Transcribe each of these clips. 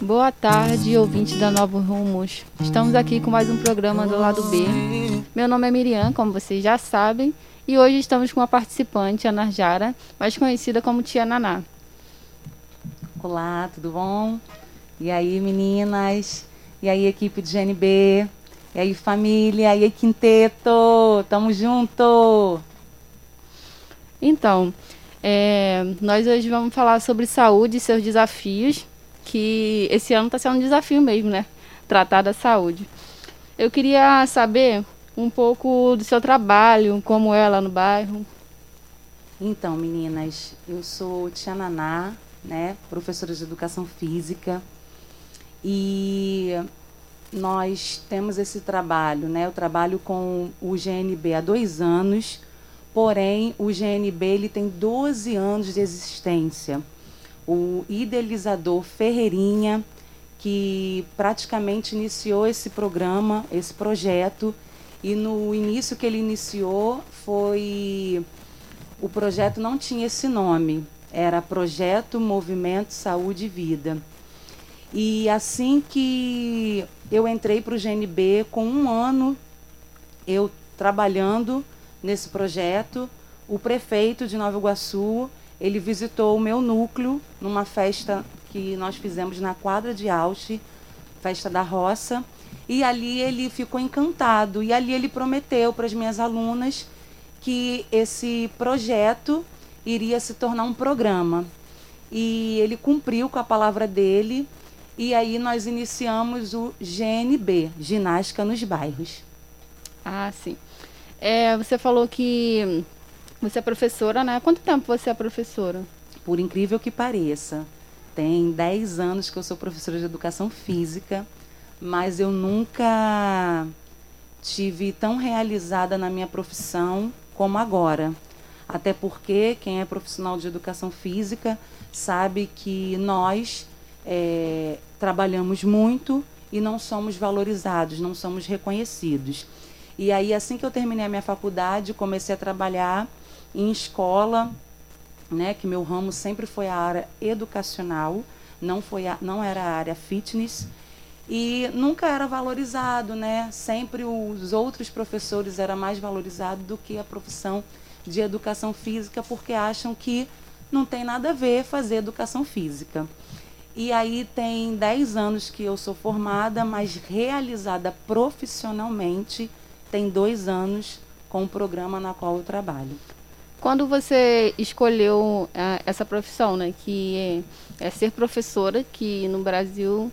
Boa tarde, ouvinte da Novo Rumos. Estamos aqui com mais um programa do lado B. Meu nome é Miriam, como vocês já sabem, e hoje estamos com uma participante, a Narjara, mais conhecida como Tia Naná. Olá, tudo bom? E aí, meninas? E aí, equipe de GNB? E aí, família? E aí, quinteto? Tamo junto! Então, é, nós hoje vamos falar sobre saúde e seus desafios que esse ano está sendo um desafio mesmo, né? Tratar da saúde. Eu queria saber um pouco do seu trabalho, como é lá no bairro. Então, meninas, eu sou Tia Naná, né, professora de educação física, e nós temos esse trabalho, né? Eu trabalho com o GNB há dois anos, porém o GNB ele tem 12 anos de existência o idealizador Ferreirinha, que praticamente iniciou esse programa, esse projeto, e no início que ele iniciou foi o projeto não tinha esse nome, era Projeto Movimento Saúde e Vida. E assim que eu entrei para o GNB, com um ano eu trabalhando nesse projeto, o prefeito de Nova Iguaçu ele visitou o meu núcleo numa festa que nós fizemos na quadra de Ausch, festa da roça, e ali ele ficou encantado e ali ele prometeu para as minhas alunas que esse projeto iria se tornar um programa. E ele cumpriu com a palavra dele e aí nós iniciamos o GNB, Ginástica nos Bairros. Ah, sim. É, você falou que você é professora, né? Quanto tempo você é professora? Por incrível que pareça, tem 10 anos que eu sou professora de educação física, mas eu nunca tive tão realizada na minha profissão como agora. Até porque quem é profissional de educação física sabe que nós é, trabalhamos muito e não somos valorizados, não somos reconhecidos. E aí, assim que eu terminei a minha faculdade, comecei a trabalhar em escola, né, que meu ramo sempre foi a área educacional, não foi a, não era a área fitness e nunca era valorizado, né? Sempre os outros professores era mais valorizado do que a profissão de educação física porque acham que não tem nada a ver fazer educação física. E aí tem 10 anos que eu sou formada, mas realizada profissionalmente tem dois anos com o programa na qual eu trabalho. Quando você escolheu uh, essa profissão, né, que é, é, ser professora, que no Brasil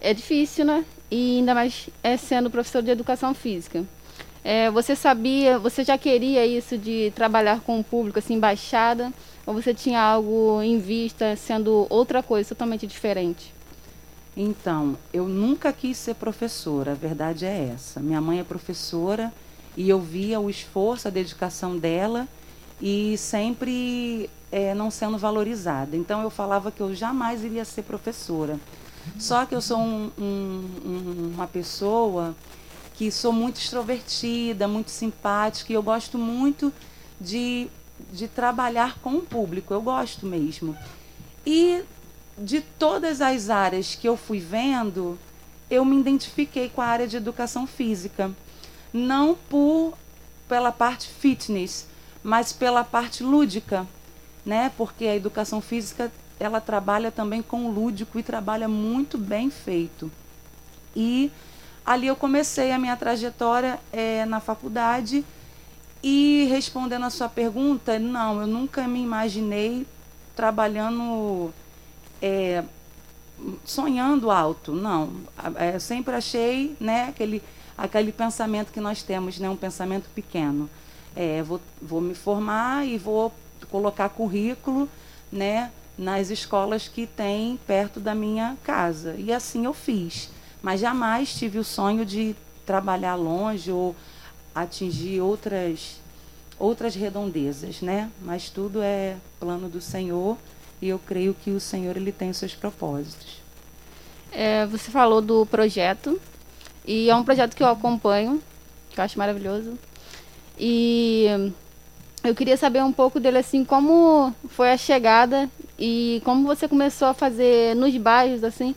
é difícil, né, e ainda mais é sendo professor de educação física. É, você sabia, você já queria isso de trabalhar com o público, assim, baixada, ou você tinha algo em vista sendo outra coisa totalmente diferente? Então, eu nunca quis ser professora, a verdade é essa. Minha mãe é professora e eu via o esforço, a dedicação dela e sempre é, não sendo valorizada. Então eu falava que eu jamais iria ser professora. Só que eu sou um, um, uma pessoa que sou muito extrovertida, muito simpática e eu gosto muito de, de trabalhar com o público. Eu gosto mesmo. E de todas as áreas que eu fui vendo, eu me identifiquei com a área de educação física. Não por pela parte fitness, mas pela parte lúdica, né? Porque a educação física ela trabalha também com o lúdico e trabalha muito bem feito. E ali eu comecei a minha trajetória é, na faculdade e respondendo a sua pergunta, não, eu nunca me imaginei trabalhando, é, sonhando alto, não. Eu sempre achei, né, aquele, aquele pensamento que nós temos, né, um pensamento pequeno é, vou, vou me formar e vou colocar currículo né, nas escolas que tem perto da minha casa. E assim eu fiz. Mas jamais tive o sonho de trabalhar longe ou atingir outras outras redondezas, né? Mas tudo é plano do Senhor e eu creio que o Senhor ele tem os seus propósitos. É, você falou do projeto e é um projeto que eu acompanho, que eu acho maravilhoso. E eu queria saber um pouco dele assim, como foi a chegada e como você começou a fazer nos bairros, assim,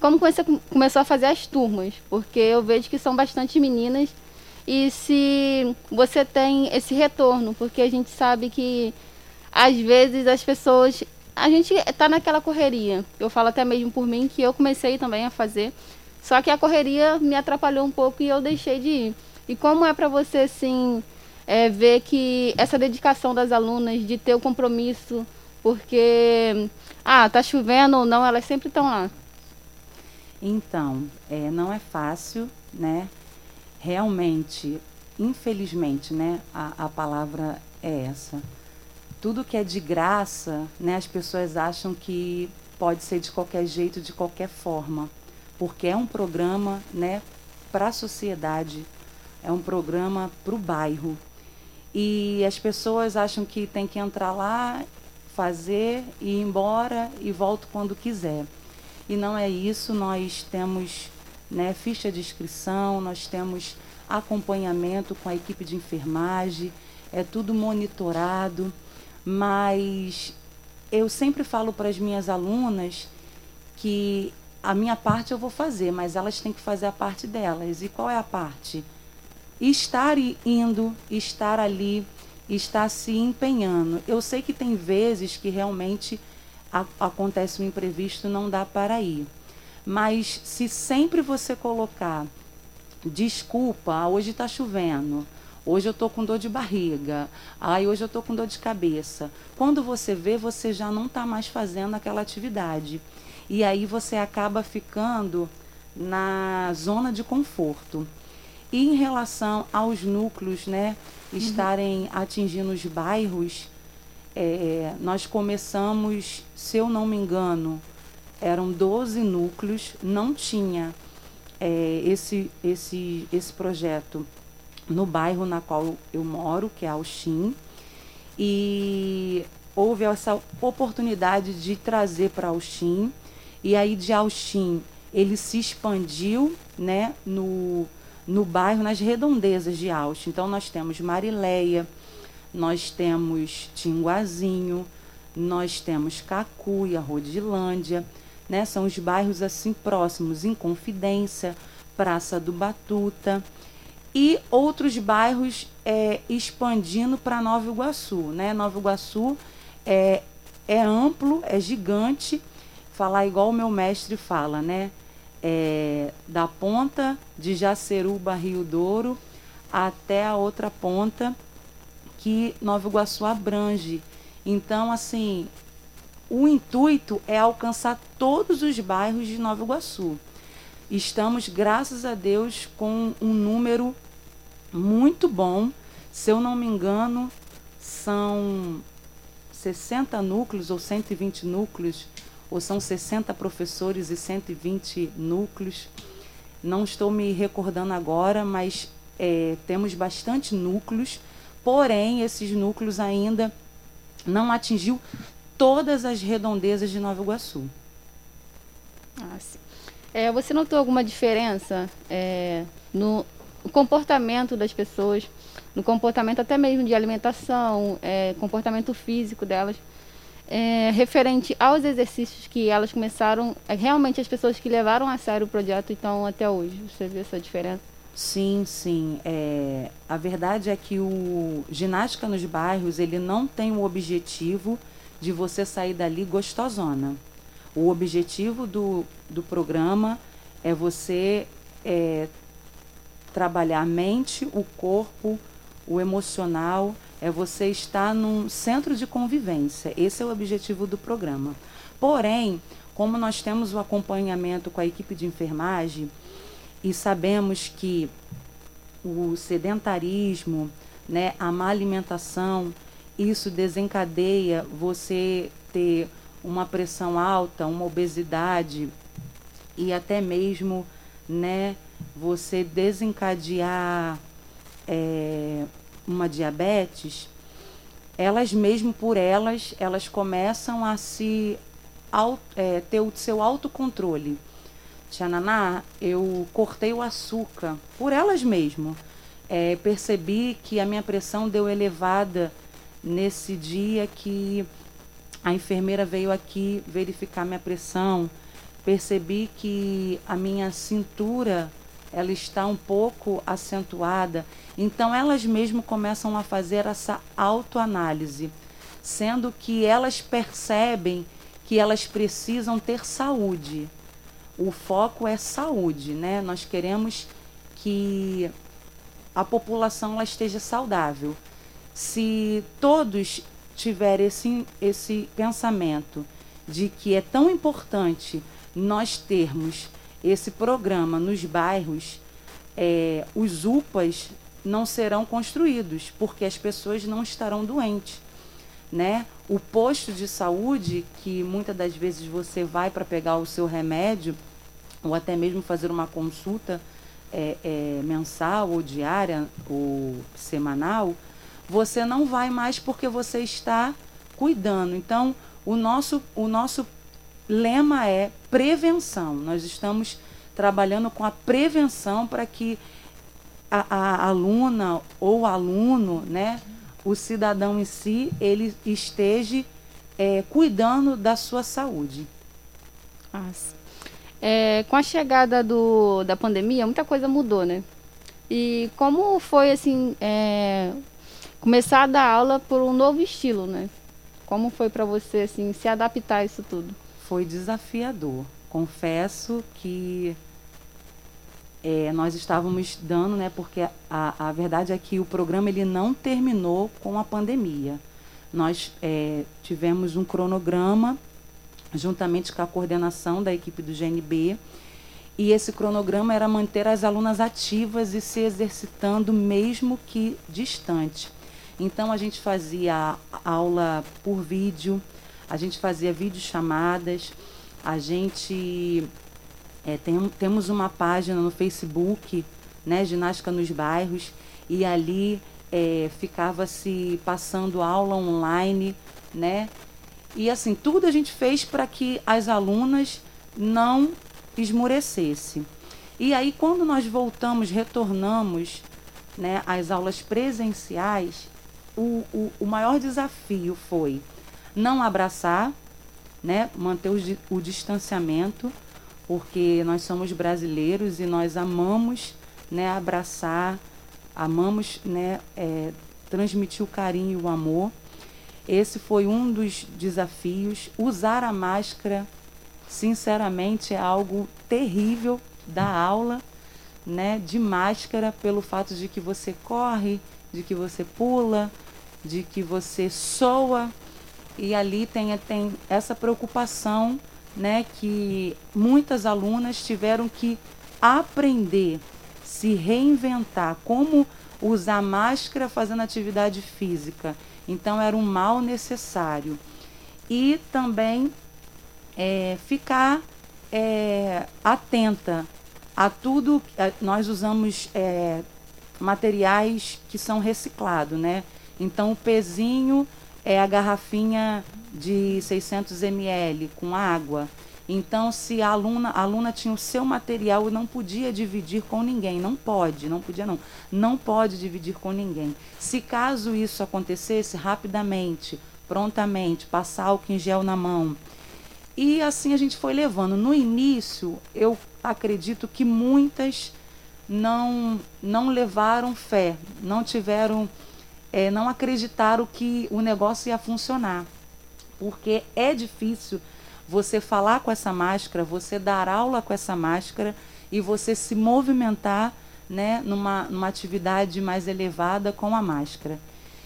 como você começou a fazer as turmas, porque eu vejo que são bastante meninas e se você tem esse retorno, porque a gente sabe que às vezes as pessoas, a gente está naquela correria. Eu falo até mesmo por mim que eu comecei também a fazer, só que a correria me atrapalhou um pouco e eu deixei de ir. E como é para você assim é, ver que essa dedicação das alunas de ter o compromisso, porque ah tá chovendo ou não, elas sempre estão lá. Então, é, não é fácil, né? Realmente, infelizmente, né? A, a palavra é essa. Tudo que é de graça, né? As pessoas acham que pode ser de qualquer jeito, de qualquer forma, porque é um programa, né? Para a sociedade, é um programa para o bairro. E as pessoas acham que tem que entrar lá, fazer, ir embora e volto quando quiser. E não é isso, nós temos né, ficha de inscrição, nós temos acompanhamento com a equipe de enfermagem, é tudo monitorado, mas eu sempre falo para as minhas alunas que a minha parte eu vou fazer, mas elas têm que fazer a parte delas. E qual é a parte? Estar indo, estar ali, estar se empenhando. Eu sei que tem vezes que realmente a, acontece um imprevisto, não dá para ir. Mas se sempre você colocar desculpa, hoje está chovendo, hoje eu estou com dor de barriga, ai, hoje eu estou com dor de cabeça. Quando você vê, você já não está mais fazendo aquela atividade. E aí você acaba ficando na zona de conforto. E em relação aos núcleos, né, estarem uhum. atingindo os bairros, é, nós começamos, se eu não me engano, eram 12 núcleos, não tinha é, esse, esse, esse projeto no bairro na qual eu moro, que é Alxim, e houve essa oportunidade de trazer para Alxim, e aí de Alxim ele se expandiu né, no, no bairro, nas redondezas de Alxim. Então nós temos Marileia, nós temos Tinguazinho, nós temos Cacuia, Rodilândia, né? São os bairros assim próximos, em Confidência, Praça do Batuta e outros bairros é, expandindo para Nova Iguaçu, né? Nova Iguaçu é, é amplo, é gigante, falar igual o meu mestre fala, né? É, da ponta de Jaceruba, Rio Douro, até a outra ponta que Nova Iguaçu abrange. Então, assim, o intuito é alcançar todos os bairros de Nova Iguaçu. Estamos, graças a Deus, com um número muito bom. Se eu não me engano, são 60 núcleos ou 120 núcleos, ou são 60 professores e 120 núcleos. Não estou me recordando agora, mas é, temos bastante núcleos Porém, esses núcleos ainda não atingiu todas as redondezas de Nova Iguaçu. Ah, sim. É, você notou alguma diferença é, no comportamento das pessoas, no comportamento até mesmo de alimentação, é, comportamento físico delas, é, referente aos exercícios que elas começaram, é, realmente as pessoas que levaram a sério o projeto estão até hoje? Você vê essa diferença? Sim, sim. É, a verdade é que o ginástica nos bairros ele não tem o objetivo de você sair dali gostosona. O objetivo do, do programa é você é, trabalhar a mente, o corpo, o emocional, é você estar num centro de convivência. Esse é o objetivo do programa. Porém, como nós temos o acompanhamento com a equipe de enfermagem, e sabemos que o sedentarismo, né, a má alimentação, isso desencadeia você ter uma pressão alta, uma obesidade e até mesmo, né, você desencadear é, uma diabetes, elas mesmo por elas, elas começam a se é, ter o seu autocontrole. Tia Naná, eu cortei o açúcar por elas mesmo. É, percebi que a minha pressão deu elevada nesse dia que a enfermeira veio aqui verificar minha pressão, percebi que a minha cintura ela está um pouco acentuada. Então elas mesmo começam a fazer essa autoanálise, sendo que elas percebem que elas precisam ter saúde. O foco é saúde, né? Nós queremos que a população ela esteja saudável. Se todos tiverem esse, esse pensamento de que é tão importante nós termos esse programa nos bairros, é, os UPAs não serão construídos, porque as pessoas não estarão doentes. Né? O posto de saúde, que muitas das vezes você vai para pegar o seu remédio, ou até mesmo fazer uma consulta é, é, mensal ou diária ou semanal, você não vai mais porque você está cuidando. Então, o nosso, o nosso lema é prevenção. Nós estamos trabalhando com a prevenção para que a, a, aluna ou aluno, né, o cidadão em si, ele esteja é, cuidando da sua saúde. Nossa. É, com a chegada do, da pandemia, muita coisa mudou, né? E como foi, assim, é, começar a dar aula por um novo estilo, né? Como foi para você, assim, se adaptar a isso tudo? Foi desafiador. Confesso que é, nós estávamos dando, né? Porque a, a verdade é que o programa ele não terminou com a pandemia. Nós é, tivemos um cronograma juntamente com a coordenação da equipe do GNB. E esse cronograma era manter as alunas ativas e se exercitando, mesmo que distante. Então, a gente fazia aula por vídeo, a gente fazia videochamadas, a gente é, tem, temos uma página no Facebook, né, Ginástica nos Bairros, e ali é, ficava se passando aula online, né, e assim, tudo a gente fez para que as alunas não esmorecessem. E aí, quando nós voltamos, retornamos né, às aulas presenciais, o, o, o maior desafio foi não abraçar, né, manter o, o distanciamento, porque nós somos brasileiros e nós amamos né, abraçar, amamos né, é, transmitir o carinho e o amor. Esse foi um dos desafios. Usar a máscara, sinceramente, é algo terrível da aula, né? De máscara, pelo fato de que você corre, de que você pula, de que você soa. E ali tem, tem essa preocupação, né? Que muitas alunas tiveram que aprender, se reinventar, como usar máscara fazendo atividade física então era um mal necessário. E também é, ficar é, atenta a tudo. Nós usamos é, materiais que são reciclados, né? Então o pezinho é a garrafinha de 600 ml com água. Então, se a aluna, a aluna tinha o seu material e não podia dividir com ninguém, não pode, não podia não, não pode dividir com ninguém. Se caso isso acontecesse, rapidamente, prontamente, passar álcool em gel na mão. E assim a gente foi levando. No início, eu acredito que muitas não não levaram fé, não tiveram, é, não acreditaram que o negócio ia funcionar, porque é difícil você falar com essa máscara, você dar aula com essa máscara e você se movimentar né, numa, numa atividade mais elevada com a máscara.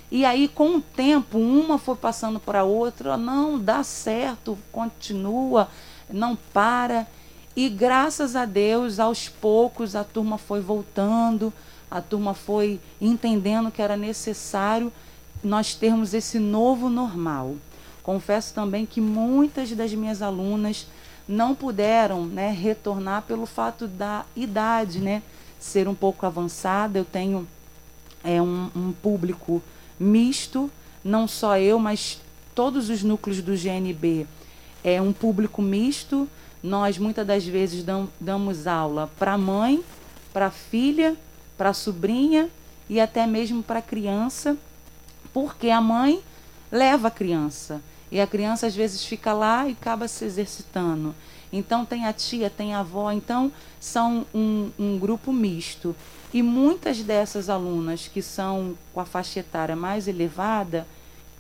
E aí, com o tempo, uma foi passando para a outra, não, dá certo, continua, não para. E graças a Deus, aos poucos, a turma foi voltando, a turma foi entendendo que era necessário nós termos esse novo normal. Confesso também que muitas das minhas alunas não puderam né, retornar pelo fato da idade né, ser um pouco avançada. Eu tenho é, um, um público misto, não só eu, mas todos os núcleos do GNB é um público misto. Nós muitas das vezes dam, damos aula para mãe, para filha, para a sobrinha e até mesmo para a criança, porque a mãe leva a criança. E a criança às vezes fica lá e acaba se exercitando. Então tem a tia, tem a avó, então são um, um grupo misto. E muitas dessas alunas que são com a faixa etária mais elevada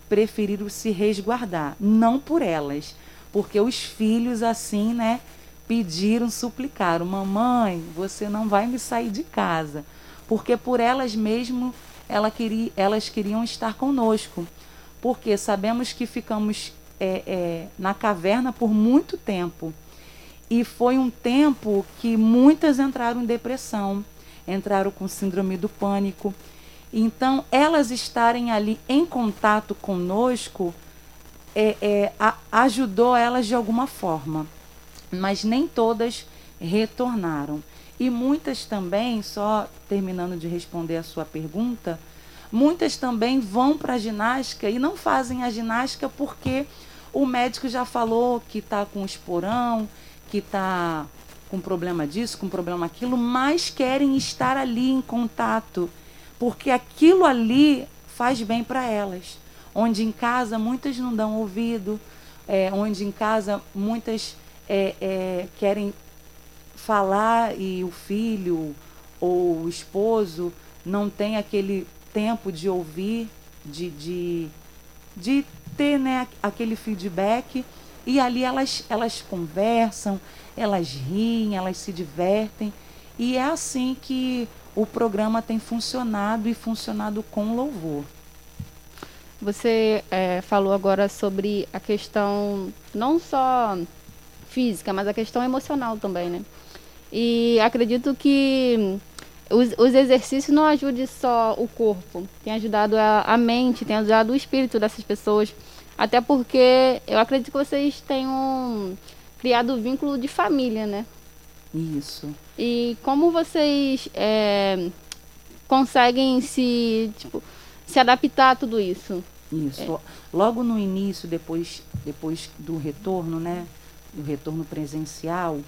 preferiram se resguardar, não por elas, porque os filhos assim, né, pediram, suplicaram: "Mamãe, você não vai me sair de casa", porque por elas mesmo ela queria, elas queriam estar conosco, porque sabemos que ficamos é, é, na caverna por muito tempo. E foi um tempo que muitas entraram em depressão, entraram com síndrome do pânico. Então, elas estarem ali em contato conosco é, é, a, ajudou elas de alguma forma, mas nem todas retornaram. E muitas também, só terminando de responder a sua pergunta, muitas também vão para a ginástica e não fazem a ginástica porque o médico já falou que está com esporão, que está com problema disso, com problema aquilo, mas querem estar ali em contato, porque aquilo ali faz bem para elas. Onde em casa muitas não dão ouvido, é, onde em casa muitas é, é, querem falar e o filho ou o esposo não tem aquele tempo de ouvir, de, de, de ter né, aquele feedback e ali elas, elas conversam, elas riem, elas se divertem. E é assim que o programa tem funcionado e funcionado com louvor. Você é, falou agora sobre a questão não só física, mas a questão emocional também, né? E acredito que os, os exercícios não ajudem só o corpo, tem ajudado a, a mente, tem ajudado o espírito dessas pessoas até porque eu acredito que vocês tenham criado o vínculo de família, né? Isso. E como vocês é, conseguem se, tipo, se adaptar a tudo isso? Isso. É. Logo no início, depois, depois do retorno, né? Do retorno presencial,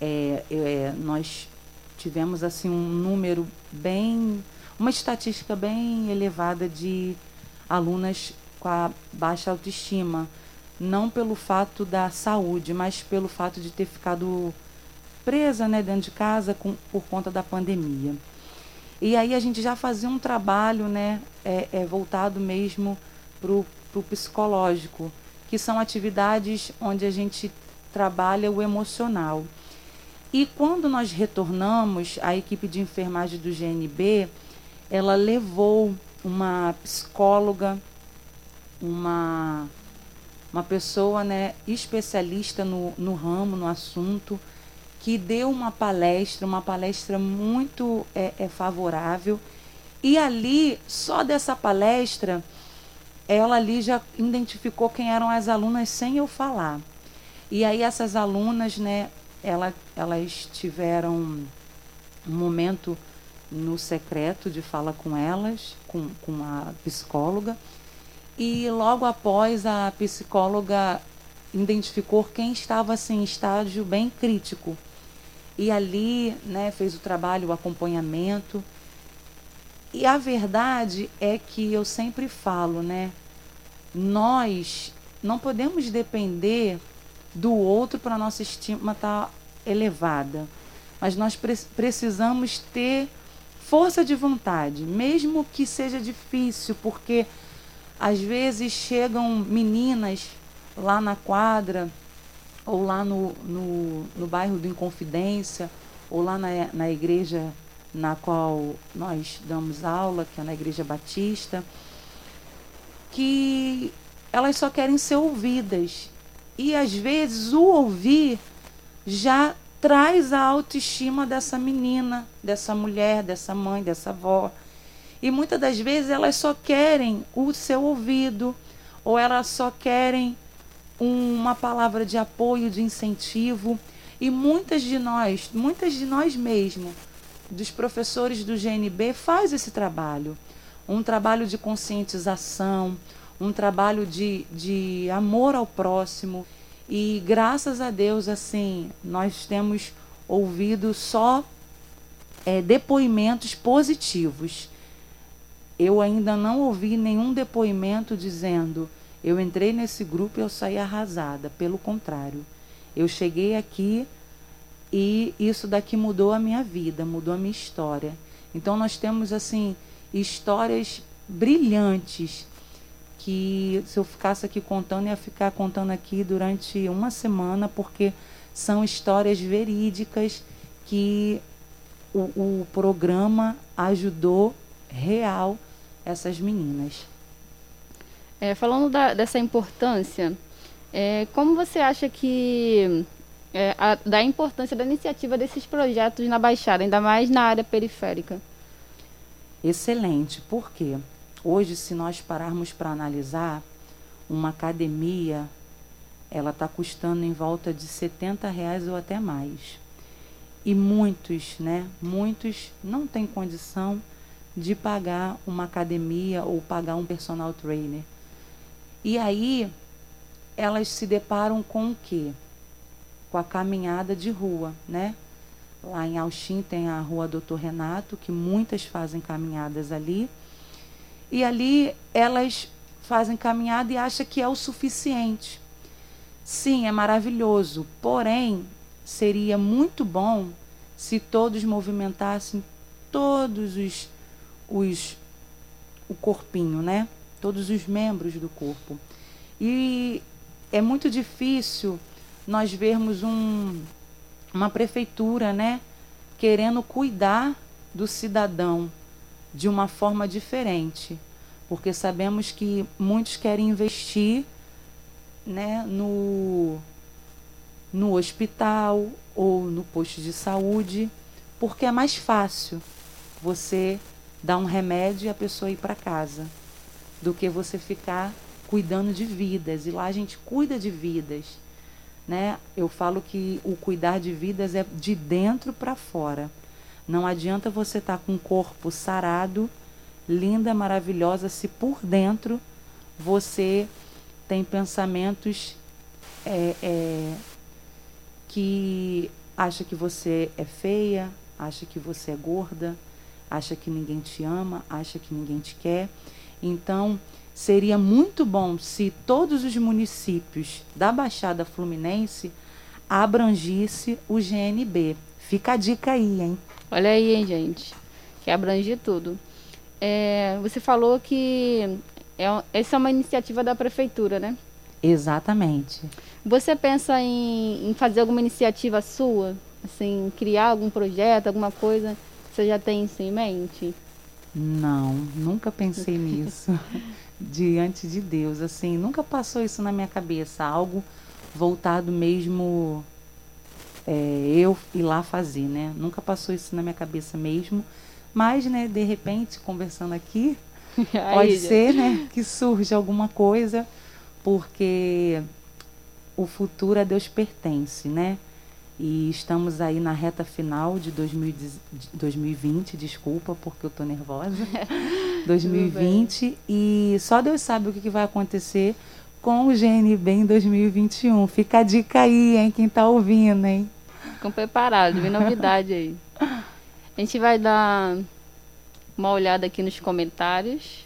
é, é, nós tivemos assim um número bem, uma estatística bem elevada de alunas com a baixa autoestima, não pelo fato da saúde, mas pelo fato de ter ficado presa né, dentro de casa com, por conta da pandemia. E aí a gente já fazia um trabalho né, é, é voltado mesmo para o psicológico, que são atividades onde a gente trabalha o emocional. E quando nós retornamos, a equipe de enfermagem do GNB, ela levou uma psicóloga uma, uma pessoa né, especialista no, no ramo, no assunto, que deu uma palestra, uma palestra muito é, é favorável. E ali, só dessa palestra, ela ali já identificou quem eram as alunas sem eu falar. E aí essas alunas, né, ela, elas tiveram um momento no secreto de fala com elas, com, com a psicóloga, e logo após a psicóloga identificou quem estava assim, em estágio bem crítico. E ali né, fez o trabalho, o acompanhamento. E a verdade é que eu sempre falo, né? Nós não podemos depender do outro para nossa estima estar tá elevada. Mas nós pre precisamos ter força de vontade, mesmo que seja difícil, porque às vezes chegam meninas lá na quadra, ou lá no, no, no bairro do Inconfidência, ou lá na, na igreja na qual nós damos aula, que é na Igreja Batista, que elas só querem ser ouvidas. E às vezes o ouvir já traz a autoestima dessa menina, dessa mulher, dessa mãe, dessa avó. E muitas das vezes elas só querem o seu ouvido, ou elas só querem uma palavra de apoio, de incentivo. E muitas de nós, muitas de nós mesmos, dos professores do GNB, faz esse trabalho. Um trabalho de conscientização, um trabalho de, de amor ao próximo. E graças a Deus, assim, nós temos ouvido só é, depoimentos positivos eu ainda não ouvi nenhum depoimento dizendo Eu entrei nesse grupo e eu saí arrasada. Pelo contrário, eu cheguei aqui e isso daqui mudou a minha vida, mudou a minha história. Então nós temos assim histórias brilhantes que se eu ficasse aqui contando ia ficar contando aqui durante uma semana porque são histórias verídicas que o, o programa ajudou real essas meninas. É, falando da, dessa importância, é, como você acha que é, a, da importância da iniciativa desses projetos na Baixada, ainda mais na área periférica? Excelente, porque hoje, se nós pararmos para analisar, uma academia ela está custando em volta de 70 reais ou até mais. E muitos, né? Muitos não têm condição de pagar uma academia ou pagar um personal trainer. E aí elas se deparam com o quê? Com a caminhada de rua, né? Lá em Alxim tem a Rua Doutor Renato, que muitas fazem caminhadas ali. E ali elas fazem caminhada e acham que é o suficiente. Sim, é maravilhoso, porém seria muito bom se todos movimentassem todos os, os o corpinho, né? Todos os membros do corpo. E é muito difícil nós vermos um, uma prefeitura, né, querendo cuidar do cidadão de uma forma diferente, porque sabemos que muitos querem investir, né, no no hospital ou no posto de saúde, porque é mais fácil você dar um remédio e a pessoa ir para casa do que você ficar cuidando de vidas. E lá a gente cuida de vidas. Né? Eu falo que o cuidar de vidas é de dentro para fora. Não adianta você estar tá com o corpo sarado, linda, maravilhosa, se por dentro você tem pensamentos é, é, que acha que você é feia, acha que você é gorda, acha que ninguém te ama, acha que ninguém te quer. Então, Seria muito bom se todos os municípios da Baixada Fluminense abrangisse o GNB. Fica a dica aí, hein? Olha aí, hein, gente. Que abrange tudo. É, você falou que é, essa é uma iniciativa da prefeitura, né? Exatamente. Você pensa em, em fazer alguma iniciativa sua? Assim, criar algum projeto, alguma coisa? Você já tem isso em mente? Não, nunca pensei nisso. diante de Deus. Assim, nunca passou isso na minha cabeça, algo voltado mesmo é, eu ir lá fazer, né? Nunca passou isso na minha cabeça mesmo. Mas, né, de repente, conversando aqui, pode ser, né, que surja alguma coisa, porque o futuro a Deus pertence, né? E estamos aí na reta final de 2020, desculpa porque eu tô nervosa. 2020 e só Deus sabe o que vai acontecer com o GNB em 2021. Fica a dica aí, hein, quem tá ouvindo, hein? Ficam preparados, vem novidade aí. A gente vai dar uma olhada aqui nos comentários.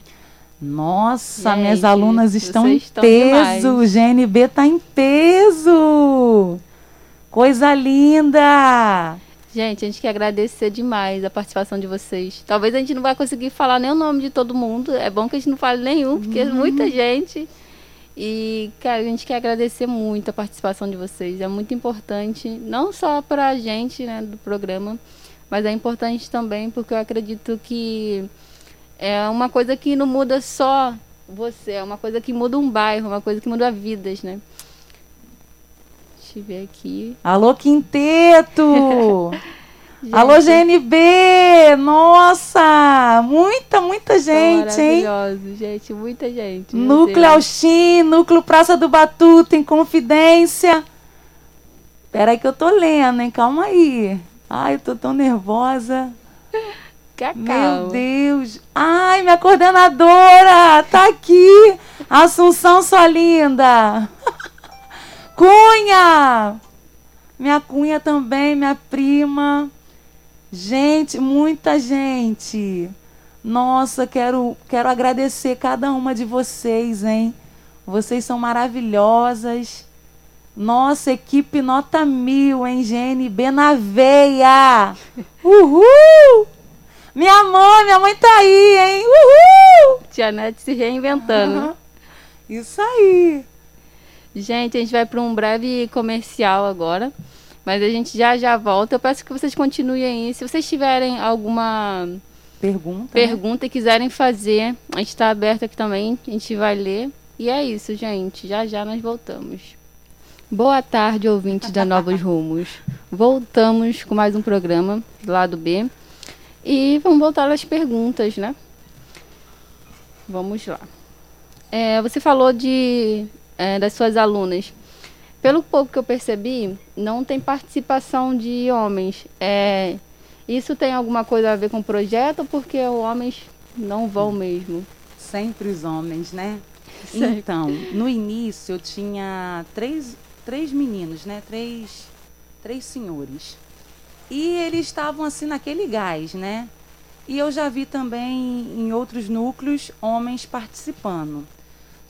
Nossa, gente, minhas alunas estão em estão peso. Demais. O GNB está em peso. Coisa linda! Gente, a gente quer agradecer demais a participação de vocês. Talvez a gente não vai conseguir falar nem o nome de todo mundo. É bom que a gente não fale nenhum, porque uhum. muita gente. E, cara, a gente quer agradecer muito a participação de vocês. É muito importante, não só para a gente, né, do programa, mas é importante também porque eu acredito que é uma coisa que não muda só você, é uma coisa que muda um bairro, uma coisa que muda vidas, né? Deixa eu ver aqui. Alô, Quinteto! Alô, GNB! Nossa! Muita, muita gente, hein? Maravilhoso, gente, muita gente. Núcleo Alxim, Núcleo Praça do Batuta, em Confidência. Peraí que eu tô lendo, hein? Calma aí. Ai, eu tô tão nervosa. Cacau. Meu Deus. Ai, minha coordenadora! Tá aqui! Assunção, sua linda! Cunha! Minha cunha também, minha prima. Gente, muita gente. Nossa, quero, quero agradecer cada uma de vocês, hein? Vocês são maravilhosas. Nossa, equipe nota mil, hein, GNB na veia! Uhul! Minha mãe, minha mãe tá aí, hein? Uhul! Tia Nete se reinventando. Uhum. Isso aí! Gente, a gente vai para um breve comercial agora. Mas a gente já já volta. Eu peço que vocês continuem aí. Se vocês tiverem alguma pergunta, pergunta né? e quiserem fazer, a gente está aberto aqui também. A gente vai ler. E é isso, gente. Já já nós voltamos. Boa tarde, ouvintes da Novos Rumos. Voltamos com mais um programa do lado B. E vamos voltar às perguntas, né? Vamos lá. É, você falou de, é, das suas alunas. Pelo pouco que eu percebi, não tem participação de homens. É, isso tem alguma coisa a ver com o projeto porque os homens não vão mesmo? Sempre os homens, né? Sempre. Então, no início eu tinha três, três meninos, né? Três, três senhores. E eles estavam assim naquele gás, né? E eu já vi também em outros núcleos homens participando.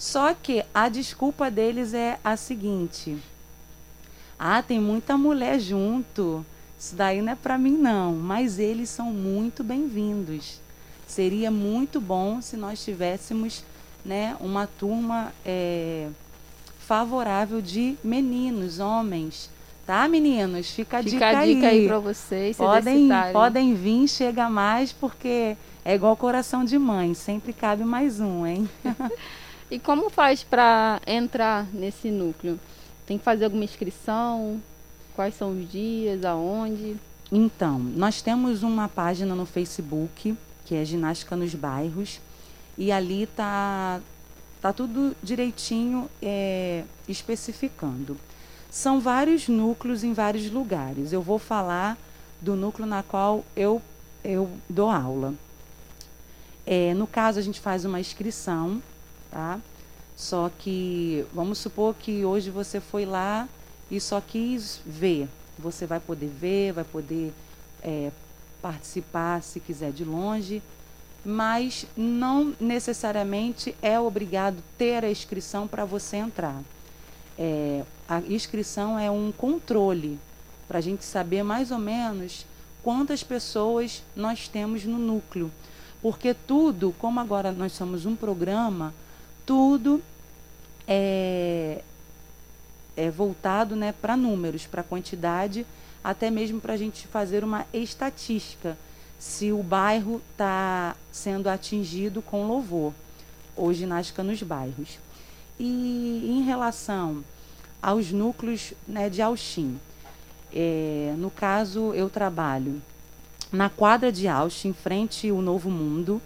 Só que a desculpa deles é a seguinte: ah, tem muita mulher junto. Isso daí não é para mim não, mas eles são muito bem-vindos. Seria muito bom se nós tivéssemos, né, uma turma é, favorável de meninos, homens. Tá, meninos? Fica a Fica dica, a dica aí, aí para vocês. Podem, podem vir, chega mais, porque é igual coração de mãe, sempre cabe mais um, hein? E como faz para entrar nesse núcleo? Tem que fazer alguma inscrição? Quais são os dias? Aonde? Então, nós temos uma página no Facebook, que é Ginástica nos Bairros, e ali tá, tá tudo direitinho é, especificando. São vários núcleos em vários lugares. Eu vou falar do núcleo na qual eu, eu dou aula. É, no caso, a gente faz uma inscrição tá? Só que vamos supor que hoje você foi lá e só quis ver. Você vai poder ver, vai poder é, participar se quiser de longe, mas não necessariamente é obrigado ter a inscrição para você entrar. É, a inscrição é um controle para a gente saber mais ou menos quantas pessoas nós temos no núcleo. Porque tudo, como agora nós somos um programa, tudo é, é voltado né, para números, para quantidade, até mesmo para a gente fazer uma estatística se o bairro está sendo atingido com louvor ou ginástica nos bairros. E em relação aos núcleos né, de Auxim, é, no caso eu trabalho na quadra de Auxim, em frente ao Novo Mundo,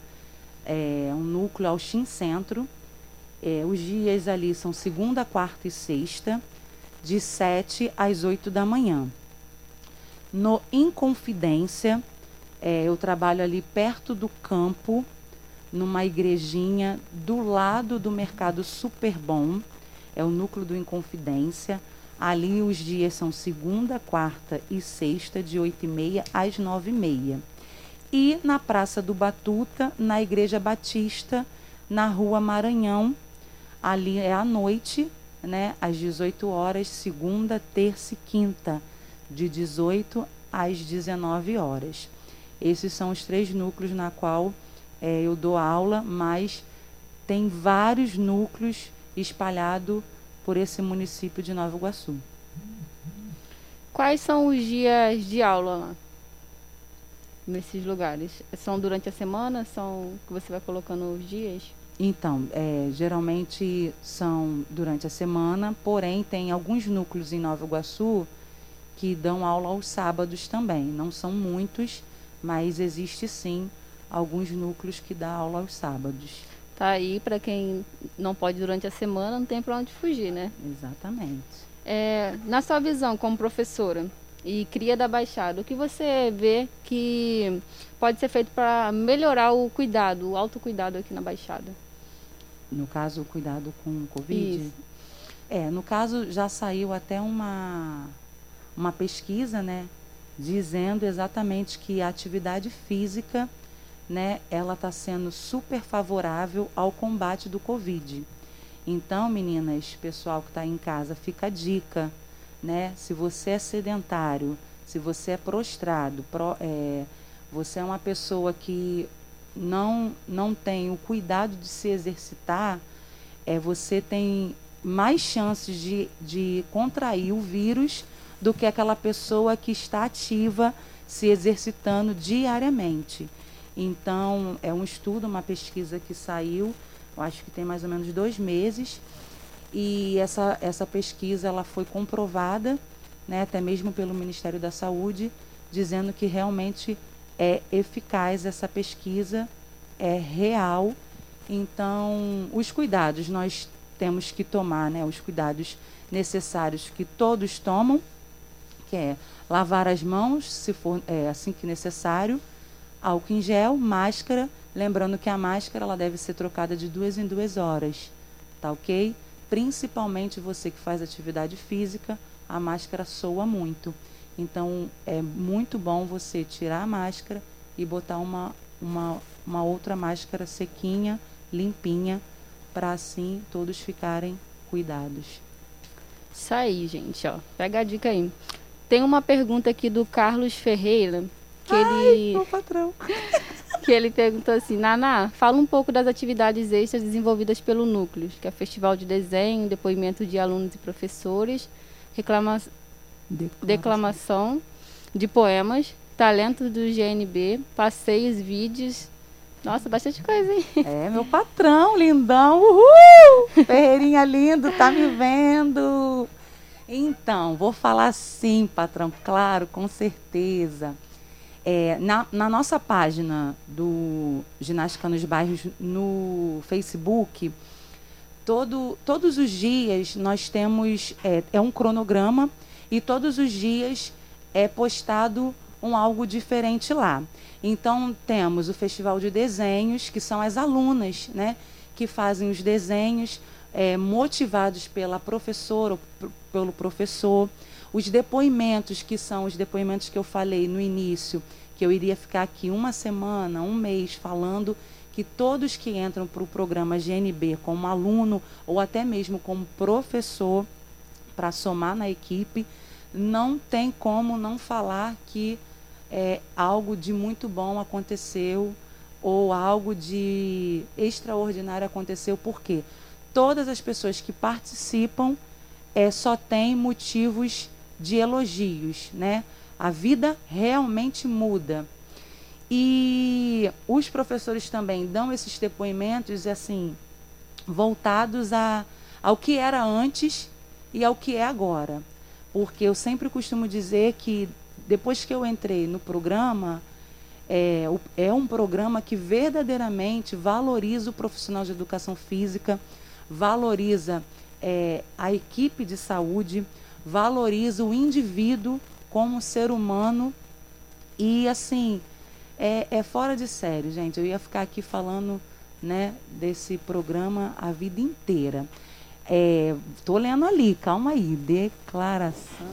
é um núcleo Auxim Centro, é, os dias ali são segunda, quarta e sexta, de 7 às 8 da manhã. No Inconfidência, é, eu trabalho ali perto do campo, numa igrejinha do lado do Mercado Super Bom. É o núcleo do Inconfidência. Ali os dias são segunda, quarta e sexta, de 8 e meia às 9 e meia. E na Praça do Batuta, na Igreja Batista, na Rua Maranhão, ali é à noite, né, às 18 horas, segunda, terça e quinta, de 18 às 19 horas. Esses são os três núcleos na qual é, eu dou aula, mas tem vários núcleos espalhados por esse município de Nova Iguaçu. Quais são os dias de aula lá? Nesses lugares? São durante a semana? São que você vai colocando os dias? Então, é, geralmente são durante a semana, porém tem alguns núcleos em Nova Iguaçu que dão aula aos sábados também. Não são muitos, mas existe sim alguns núcleos que dão aula aos sábados. Tá aí para quem não pode durante a semana, não tem para onde fugir, né? Exatamente. É, na sua visão como professora e cria da Baixada, o que você vê que pode ser feito para melhorar o cuidado, o autocuidado aqui na Baixada? No caso, cuidado com o Covid? Isso. É, no caso, já saiu até uma, uma pesquisa, né? Dizendo exatamente que a atividade física, né? Ela está sendo super favorável ao combate do Covid. Então, meninas, pessoal que está em casa, fica a dica, né? Se você é sedentário, se você é prostrado, pro, é, você é uma pessoa que não, não tem o cuidado de se exercitar, é, você tem mais chances de, de contrair o vírus do que aquela pessoa que está ativa se exercitando diariamente. Então, é um estudo, uma pesquisa que saiu, eu acho que tem mais ou menos dois meses, e essa, essa pesquisa ela foi comprovada, né, até mesmo pelo Ministério da Saúde, dizendo que realmente é eficaz essa pesquisa, é real. Então, os cuidados nós temos que tomar, né, os cuidados necessários que todos tomam, que é lavar as mãos, se for é, assim que necessário, álcool em gel, máscara, lembrando que a máscara ela deve ser trocada de duas em duas horas, tá ok? Principalmente você que faz atividade física, a máscara soa muito. Então é muito bom você tirar a máscara e botar uma, uma, uma outra máscara sequinha, limpinha, para assim todos ficarem cuidados. Isso aí, gente, ó. Pega a dica aí. Tem uma pergunta aqui do Carlos Ferreira, que Ai, ele meu patrão. que ele perguntou assim: "Naná, fala um pouco das atividades extras desenvolvidas pelo Núcleo, que é festival de desenho, depoimento de alunos e professores, reclama Declaração. declamação de poemas, talentos do GNB, passeios, vídeos. Nossa, bastante coisa, hein? É, meu patrão, lindão. Uhul! Ferreirinha lindo, tá me vendo? Então, vou falar sim, patrão, claro, com certeza. É, na, na nossa página do Ginástica nos Bairros no Facebook, todo, todos os dias nós temos. É, é um cronograma e todos os dias é postado um algo diferente lá. Então temos o festival de desenhos, que são as alunas, né, que fazem os desenhos é, motivados pela professora ou pelo professor. Os depoimentos, que são os depoimentos que eu falei no início, que eu iria ficar aqui uma semana, um mês falando que todos que entram para o programa GNB como aluno ou até mesmo como professor para somar na equipe, não tem como não falar que é, algo de muito bom aconteceu ou algo de extraordinário aconteceu, porque todas as pessoas que participam é, só têm motivos de elogios, né? A vida realmente muda. E os professores também dão esses depoimentos assim voltados a, ao que era antes e ao que é agora. Porque eu sempre costumo dizer que depois que eu entrei no programa, é, é um programa que verdadeiramente valoriza o profissional de educação física, valoriza é, a equipe de saúde, valoriza o indivíduo como ser humano e assim é, é fora de série, gente. Eu ia ficar aqui falando né, desse programa a vida inteira. É, tô lendo ali, calma aí, declaração.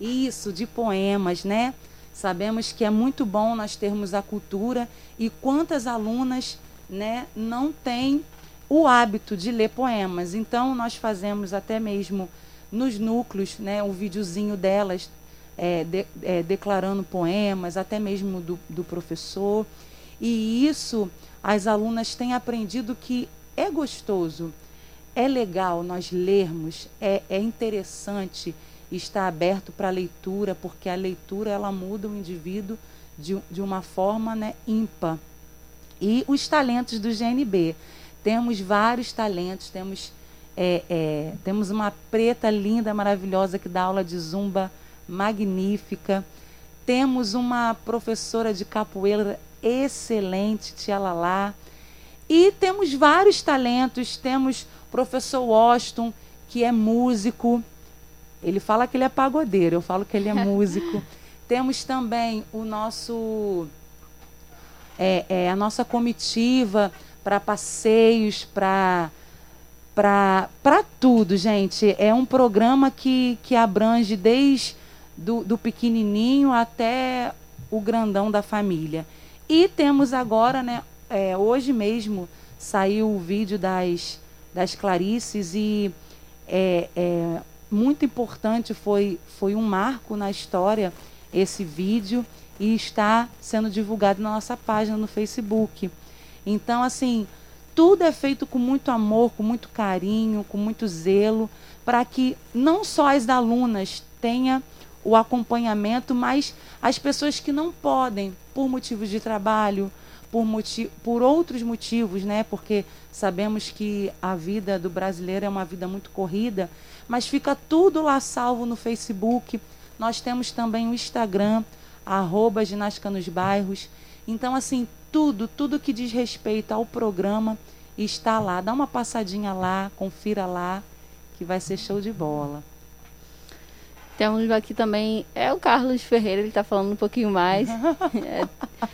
Isso, de poemas, né? Sabemos que é muito bom nós termos a cultura e quantas alunas, né, não têm o hábito de ler poemas. Então nós fazemos até mesmo nos núcleos, né, um videozinho delas é, de- é, declarando poemas, até mesmo do, do professor. E isso as alunas têm aprendido que é gostoso, é legal nós lermos, é, é interessante estar aberto para a leitura, porque a leitura ela muda o indivíduo de, de uma forma né, ímpar. E os talentos do GNB. Temos vários talentos, temos, é, é, temos uma preta linda, maravilhosa, que dá aula de zumba magnífica. Temos uma professora de capoeira excelente, Tia Lalá. E temos vários talentos. Temos professor Washington, que é músico. Ele fala que ele é pagodeiro, eu falo que ele é músico. Temos também o nosso é, é, a nossa comitiva para passeios, para para tudo, gente. É um programa que, que abrange desde do, do pequenininho até o grandão da família. E temos agora, né, é, hoje mesmo saiu o vídeo das das Clarices e é, é, muito importante foi, foi um marco na história esse vídeo e está sendo divulgado na nossa página no Facebook. Então, assim, tudo é feito com muito amor, com muito carinho, com muito zelo, para que não só as alunas tenham o acompanhamento, mas as pessoas que não podem, por motivos de trabalho, por, por outros motivos, né? Porque sabemos que a vida do brasileiro é uma vida muito corrida, mas fica tudo lá salvo no Facebook. Nós temos também o Instagram, arroba ginástica nos bairros. Então, assim, tudo, tudo que diz respeito ao programa está lá. Dá uma passadinha lá, confira lá, que vai ser show de bola. Temos aqui também, é o Carlos Ferreira, ele está falando um pouquinho mais. é,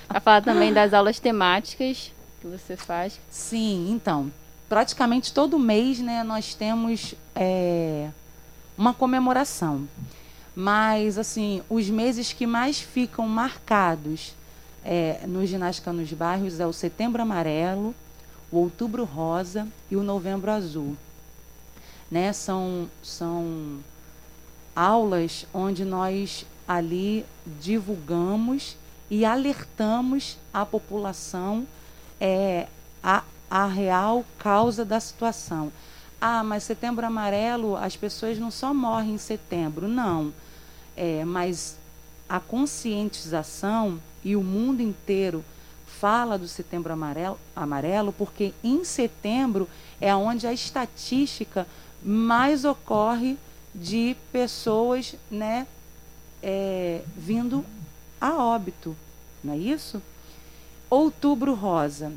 vai falar também das aulas temáticas que você faz. Sim, então, praticamente todo mês, né, nós temos é, uma comemoração. Mas, assim, os meses que mais ficam marcados é, no Ginástica nos Bairros é o Setembro Amarelo, o Outubro Rosa e o Novembro Azul. Né? São, são aulas onde nós ali divulgamos e alertamos a população é, a, a real causa da situação. Ah, mas setembro amarelo, as pessoas não só morrem em setembro, não. É, mas a conscientização e o mundo inteiro fala do setembro amarelo, amarelo porque em setembro é onde a estatística mais ocorre de pessoas né, é, vindo a óbito, não é isso? Outubro Rosa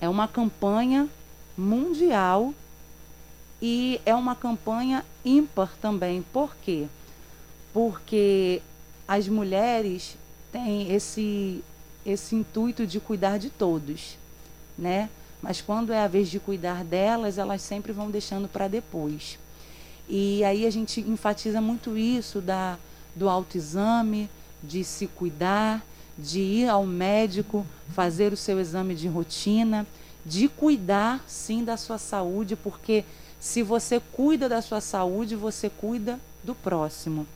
é uma campanha mundial e é uma campanha ímpar também. Por quê? Porque as mulheres têm esse, esse intuito de cuidar de todos, né? Mas quando é a vez de cuidar delas, elas sempre vão deixando para depois. E aí a gente enfatiza muito isso da, do autoexame, de se cuidar, de ir ao médico, fazer o seu exame de rotina, de cuidar sim da sua saúde, porque se você cuida da sua saúde, você cuida do próximo.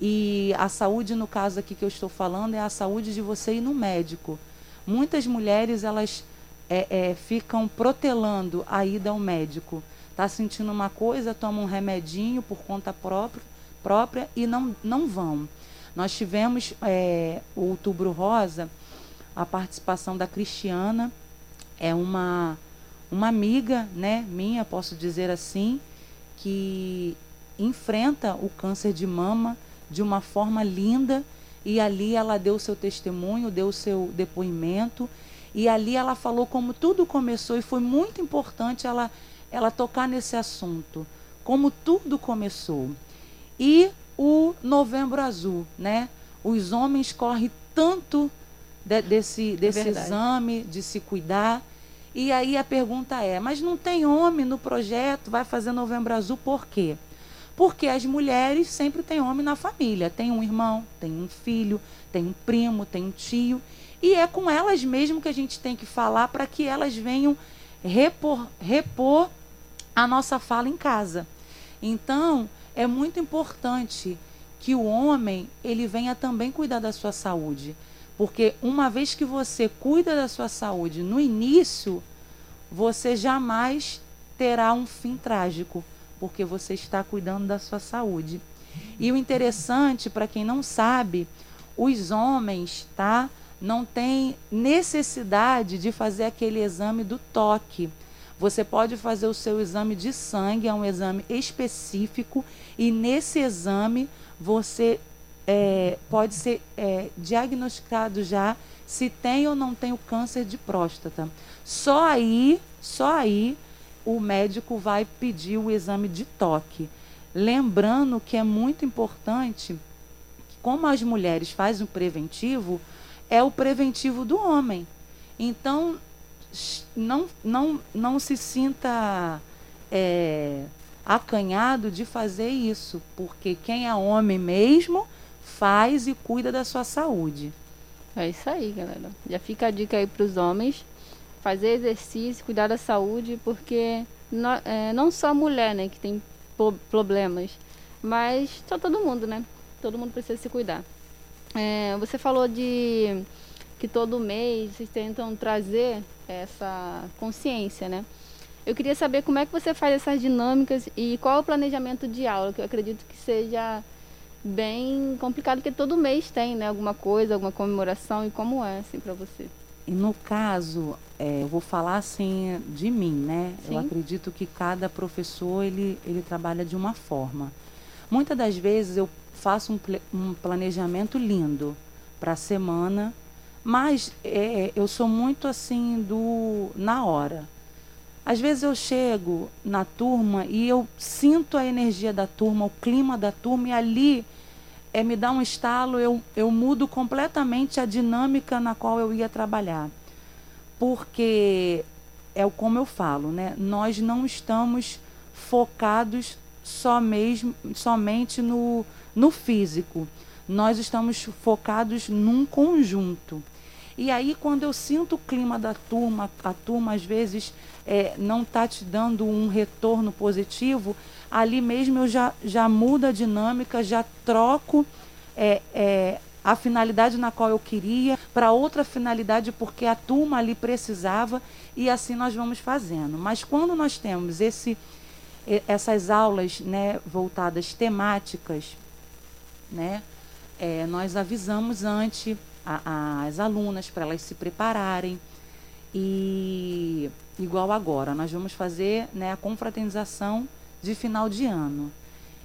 E a saúde, no caso aqui que eu estou falando, é a saúde de você ir no médico. Muitas mulheres, elas é, é, ficam protelando a ida ao médico está sentindo uma coisa, toma um remedinho por conta própria, própria e não, não vão. Nós tivemos é, o Outubro Rosa, a participação da Cristiana, é uma, uma amiga né, minha, posso dizer assim, que enfrenta o câncer de mama de uma forma linda e ali ela deu seu testemunho, deu seu depoimento e ali ela falou como tudo começou e foi muito importante ela ela tocar nesse assunto, como tudo começou. E o Novembro Azul, né? Os homens correm tanto de, desse, desse é exame, de se cuidar. E aí a pergunta é: mas não tem homem no projeto, vai fazer Novembro Azul por quê? Porque as mulheres sempre têm homem na família. Tem um irmão, tem um filho, tem um primo, tem um tio. E é com elas mesmo que a gente tem que falar para que elas venham repor, repor a nossa fala em casa. Então, é muito importante que o homem ele venha também cuidar da sua saúde, porque uma vez que você cuida da sua saúde no início, você jamais terá um fim trágico, porque você está cuidando da sua saúde. E o interessante, para quem não sabe, os homens, tá? Não tem necessidade de fazer aquele exame do toque. Você pode fazer o seu exame de sangue, é um exame específico, e nesse exame você é, pode ser é, diagnosticado já se tem ou não tem o câncer de próstata. Só aí, só aí o médico vai pedir o exame de toque. Lembrando que é muito importante, como as mulheres fazem o preventivo, é o preventivo do homem. Então, não, não, não se sinta é, acanhado de fazer isso, porque quem é homem mesmo faz e cuida da sua saúde. É isso aí, galera. Já fica a dica aí para os homens fazer exercício, cuidar da saúde, porque no, é, não só a mulher, né, que tem problemas, mas só todo mundo, né? Todo mundo precisa se cuidar. É, você falou de que todo mês vocês tentam trazer essa consciência, né? Eu queria saber como é que você faz essas dinâmicas e qual é o planejamento de aula, que eu acredito que seja bem complicado, porque todo mês tem, né, alguma coisa, alguma comemoração, e como é, assim, para você? No caso, é, eu vou falar assim de mim, né? Sim. Eu acredito que cada professor, ele, ele trabalha de uma forma. Muitas das vezes eu faço um, um planejamento lindo para a semana, mas é, eu sou muito assim do na hora. Às vezes eu chego na turma e eu sinto a energia da turma, o clima da turma, e ali é, me dá um estalo, eu, eu mudo completamente a dinâmica na qual eu ia trabalhar. Porque é como eu falo, né? Nós não estamos focados só mesmo, somente no, no físico. Nós estamos focados num conjunto. E aí, quando eu sinto o clima da turma, a turma às vezes é, não está te dando um retorno positivo, ali mesmo eu já, já mudo a dinâmica, já troco é, é, a finalidade na qual eu queria para outra finalidade porque a turma ali precisava e assim nós vamos fazendo. Mas quando nós temos esse, essas aulas né, voltadas temáticas, né, é, nós avisamos antes a, as alunas para elas se prepararem. E igual agora, nós vamos fazer né, a confraternização de final de ano.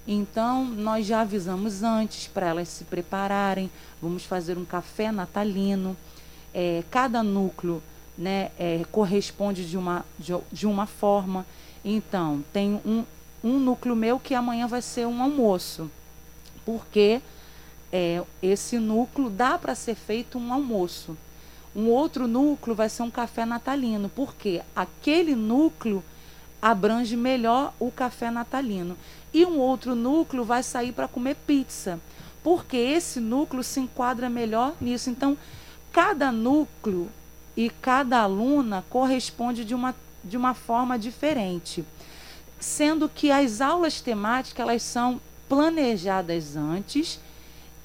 Então, nós já avisamos antes para elas se prepararem. Vamos fazer um café natalino. É, cada núcleo né, é, corresponde de uma, de, de, uma forma. Então, tem um, um núcleo meu que amanhã vai ser um almoço. Porque é, esse núcleo dá para ser feito um almoço. Um outro núcleo vai ser um café natalino, porque aquele núcleo abrange melhor o café natalino. E um outro núcleo vai sair para comer pizza, porque esse núcleo se enquadra melhor nisso. Então, cada núcleo e cada aluna corresponde de uma, de uma forma diferente. Sendo que as aulas temáticas elas são planejadas antes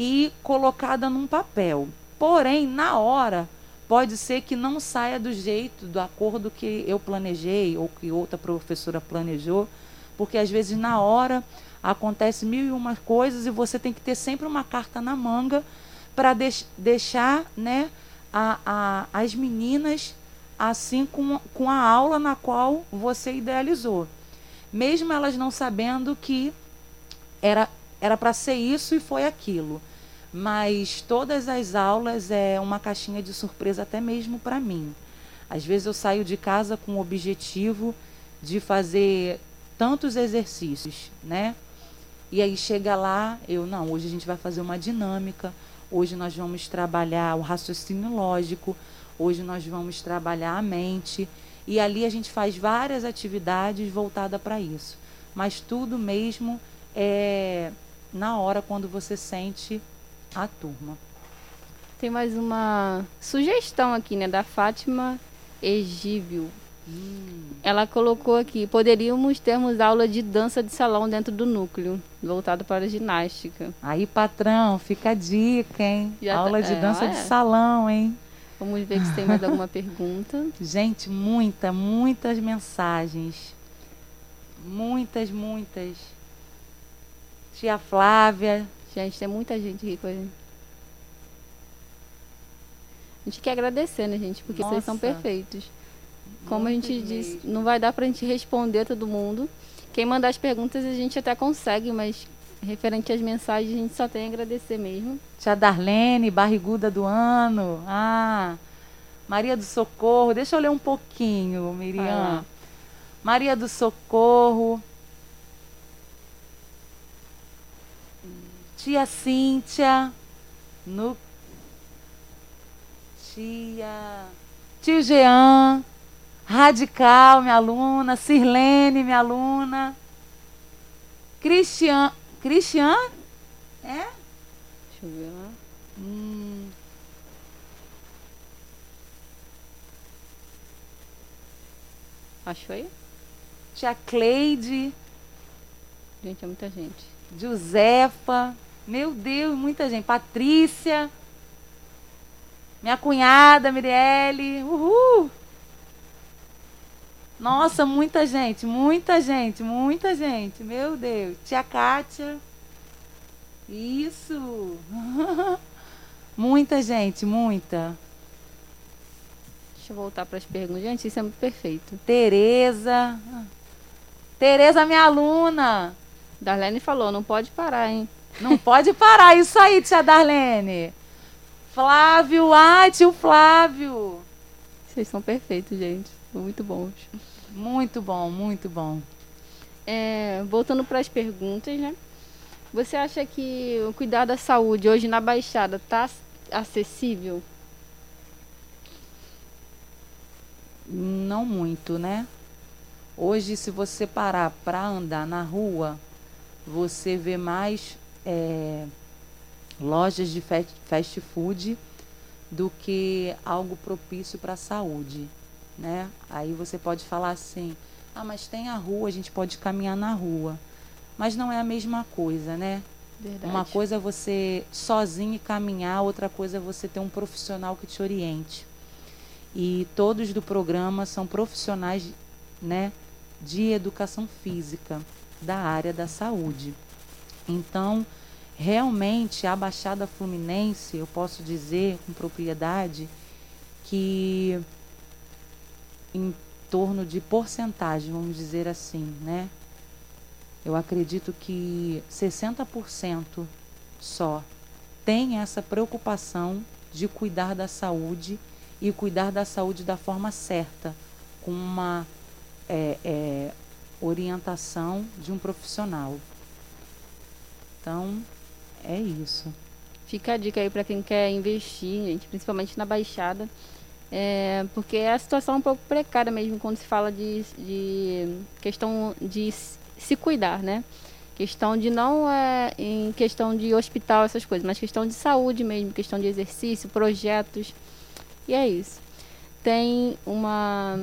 e colocada num papel. Porém, na hora, pode ser que não saia do jeito, do acordo que eu planejei ou que outra professora planejou, porque às vezes na hora acontece mil e uma coisas e você tem que ter sempre uma carta na manga para deix deixar né, a, a, as meninas assim com, com a aula na qual você idealizou. Mesmo elas não sabendo que era para ser isso e foi aquilo mas todas as aulas é uma caixinha de surpresa até mesmo para mim. Às vezes eu saio de casa com o objetivo de fazer tantos exercícios, né? E aí chega lá, eu não, hoje a gente vai fazer uma dinâmica, hoje nós vamos trabalhar o raciocínio lógico, hoje nós vamos trabalhar a mente, e ali a gente faz várias atividades voltadas para isso. Mas tudo mesmo é na hora quando você sente a turma. Tem mais uma sugestão aqui, né, da Fátima Egíbio. Hum. Ela colocou aqui: poderíamos termos aula de dança de salão dentro do núcleo, voltado para a ginástica. Aí, patrão, fica a dica, hein? Já tá- aula tá, de é, dança de salão, hein? Vamos ver se tem mais alguma pergunta. Gente, muita, muitas mensagens. Muitas, muitas. Tia Flávia, Gente, tem muita gente aqui com a gente. A gente quer agradecer, né, gente? Porque Nossa. vocês são perfeitos. Como Muito a gente disse, não vai dar pra gente responder todo mundo. Quem mandar as perguntas a gente até consegue, mas referente às mensagens a gente só tem a agradecer mesmo. Tia Darlene, barriguda do ano. Ah, Maria do Socorro. Deixa eu ler um pouquinho, Miriam. Maria do Socorro. Tia Cíntia, no tia, tio Jean, Radical, minha aluna, Sirlene, minha aluna, Cristian, Cristian, é? Deixa eu ver lá. Hum. Achou aí? tia Cleide. Gente, é muita gente. Josefa. Meu Deus, muita gente. Patrícia. Minha cunhada, Mirelle. Uhul! Nossa, muita gente, muita gente, muita gente. Meu Deus. Tia Kátia. Isso. muita gente, muita. Deixa eu voltar para as perguntas. Gente, isso é muito perfeito. Tereza. Tereza, minha aluna. Darlene falou, não pode parar, hein? Não pode parar. Isso aí, tia Darlene. Flávio, ai, tio Flávio. Vocês são perfeitos, gente. Muito bons. Muito bom, muito bom. É, voltando para as perguntas, né? Você acha que o cuidar da saúde hoje na Baixada está acessível? Não muito, né? Hoje, se você parar para andar na rua, você vê mais é, lojas de fast food do que algo propício para a saúde, né? Aí você pode falar assim: "Ah, mas tem a rua, a gente pode caminhar na rua". Mas não é a mesma coisa, né? Verdade. Uma coisa é você sozinho caminhar, outra coisa é você ter um profissional que te oriente. E todos do programa são profissionais, né, de educação física da área da saúde. Então, realmente a Baixada Fluminense, eu posso dizer com propriedade que em torno de porcentagem, vamos dizer assim, né? Eu acredito que 60% só tem essa preocupação de cuidar da saúde e cuidar da saúde da forma certa, com uma é, é, orientação de um profissional. Então, é isso. Fica a dica aí para quem quer investir, gente, principalmente na Baixada, é, porque a situação é um pouco precária mesmo quando se fala de, de questão de se cuidar, né? Questão de não é em questão de hospital, essas coisas, mas questão de saúde mesmo, questão de exercício, projetos. E é isso. Tem uma.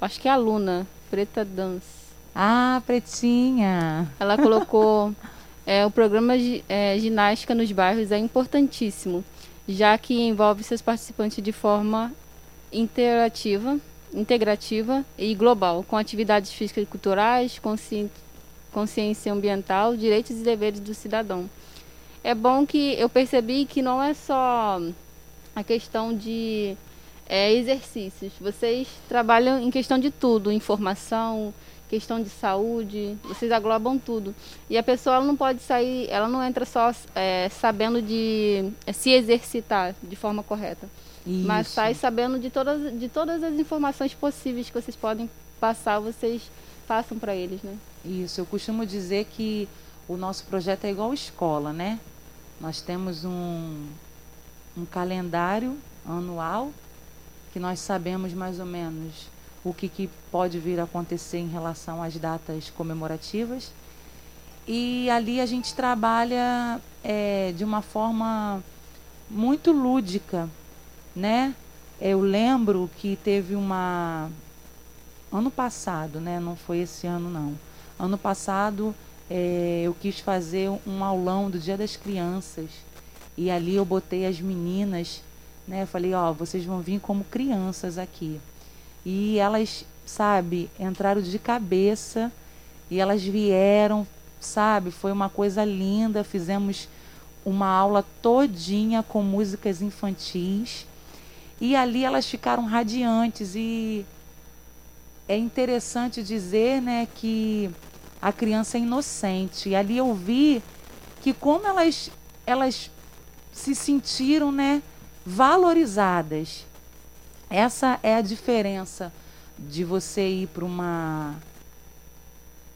Acho que é aluna, Preta Dance. Ah, Pretinha! Ela colocou. É, o programa de é, ginástica nos bairros é importantíssimo, já que envolve seus participantes de forma interativa, integrativa e global, com atividades físicas e culturais, consci consciência ambiental, direitos e deveres do cidadão. É bom que eu percebi que não é só a questão de é, exercícios. Vocês trabalham em questão de tudo, informação, questão de saúde, vocês aglobam tudo. E a pessoa não pode sair, ela não entra só é, sabendo de é, se exercitar de forma correta. Isso. Mas sai sabendo de todas, de todas as informações possíveis que vocês podem passar, vocês passam para eles, né? Isso, eu costumo dizer que o nosso projeto é igual escola, né? Nós temos um, um calendário anual que nós sabemos mais ou menos o que, que pode vir a acontecer em relação às datas comemorativas. E ali a gente trabalha é, de uma forma muito lúdica, né? Eu lembro que teve uma ano passado, né? Não foi esse ano não. Ano passado é, eu quis fazer um aulão do Dia das Crianças e ali eu botei as meninas, né? Falei, ó, vocês vão vir como crianças aqui. E elas, sabe, entraram de cabeça e elas vieram, sabe? Foi uma coisa linda. Fizemos uma aula todinha com músicas infantis. E ali elas ficaram radiantes e é interessante dizer, né, que a criança é inocente. E ali eu vi que como elas elas se sentiram, né, valorizadas. Essa é a diferença de você ir para uma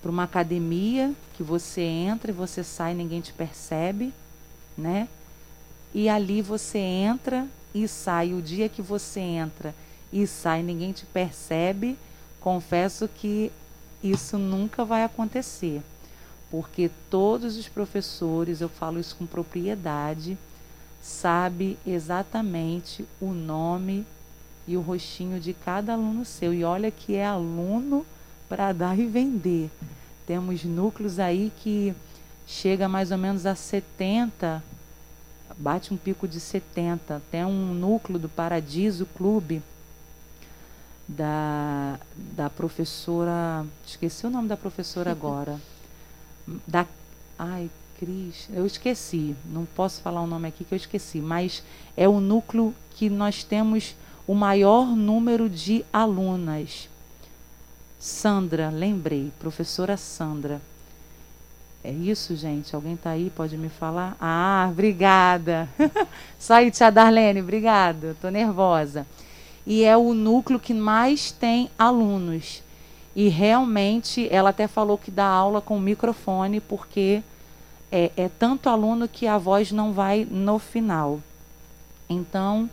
para uma academia que você entra e você sai, ninguém te percebe, né? E ali você entra e sai. O dia que você entra e sai, ninguém te percebe. Confesso que isso nunca vai acontecer, porque todos os professores, eu falo isso com propriedade, sabe exatamente o nome e o rostinho de cada aluno seu. E olha que é aluno para dar e vender. Temos núcleos aí que chega mais ou menos a 70, bate um pico de 70. Tem um núcleo do Paradiso Clube da, da professora, esqueci o nome da professora agora. Da, ai, Cris, eu esqueci, não posso falar o nome aqui que eu esqueci, mas é o núcleo que nós temos o maior número de alunas. Sandra, lembrei, professora Sandra. É isso, gente? Alguém está aí? Pode me falar? Ah, obrigada. Só aí, tia Darlene, obrigada. Estou nervosa. E é o núcleo que mais tem alunos. E realmente, ela até falou que dá aula com microfone, porque é, é tanto aluno que a voz não vai no final. Então,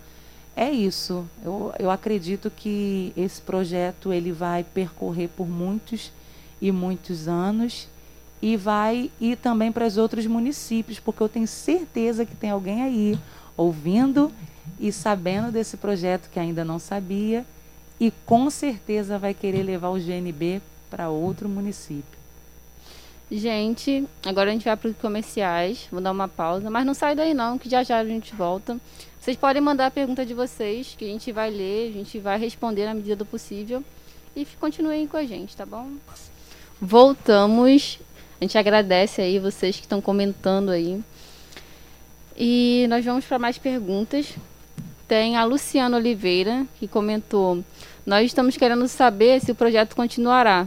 é isso. Eu, eu acredito que esse projeto ele vai percorrer por muitos e muitos anos e vai ir também para os outros municípios, porque eu tenho certeza que tem alguém aí ouvindo e sabendo desse projeto que ainda não sabia e com certeza vai querer levar o GNB para outro município. Gente, agora a gente vai para os comerciais. Vou dar uma pausa, mas não sai daí não, que já já a gente volta. Vocês podem mandar a pergunta de vocês, que a gente vai ler, a gente vai responder na medida do possível. E continuem com a gente, tá bom? Voltamos. A gente agradece aí vocês que estão comentando aí. E nós vamos para mais perguntas. Tem a Luciana Oliveira, que comentou: Nós estamos querendo saber se o projeto continuará,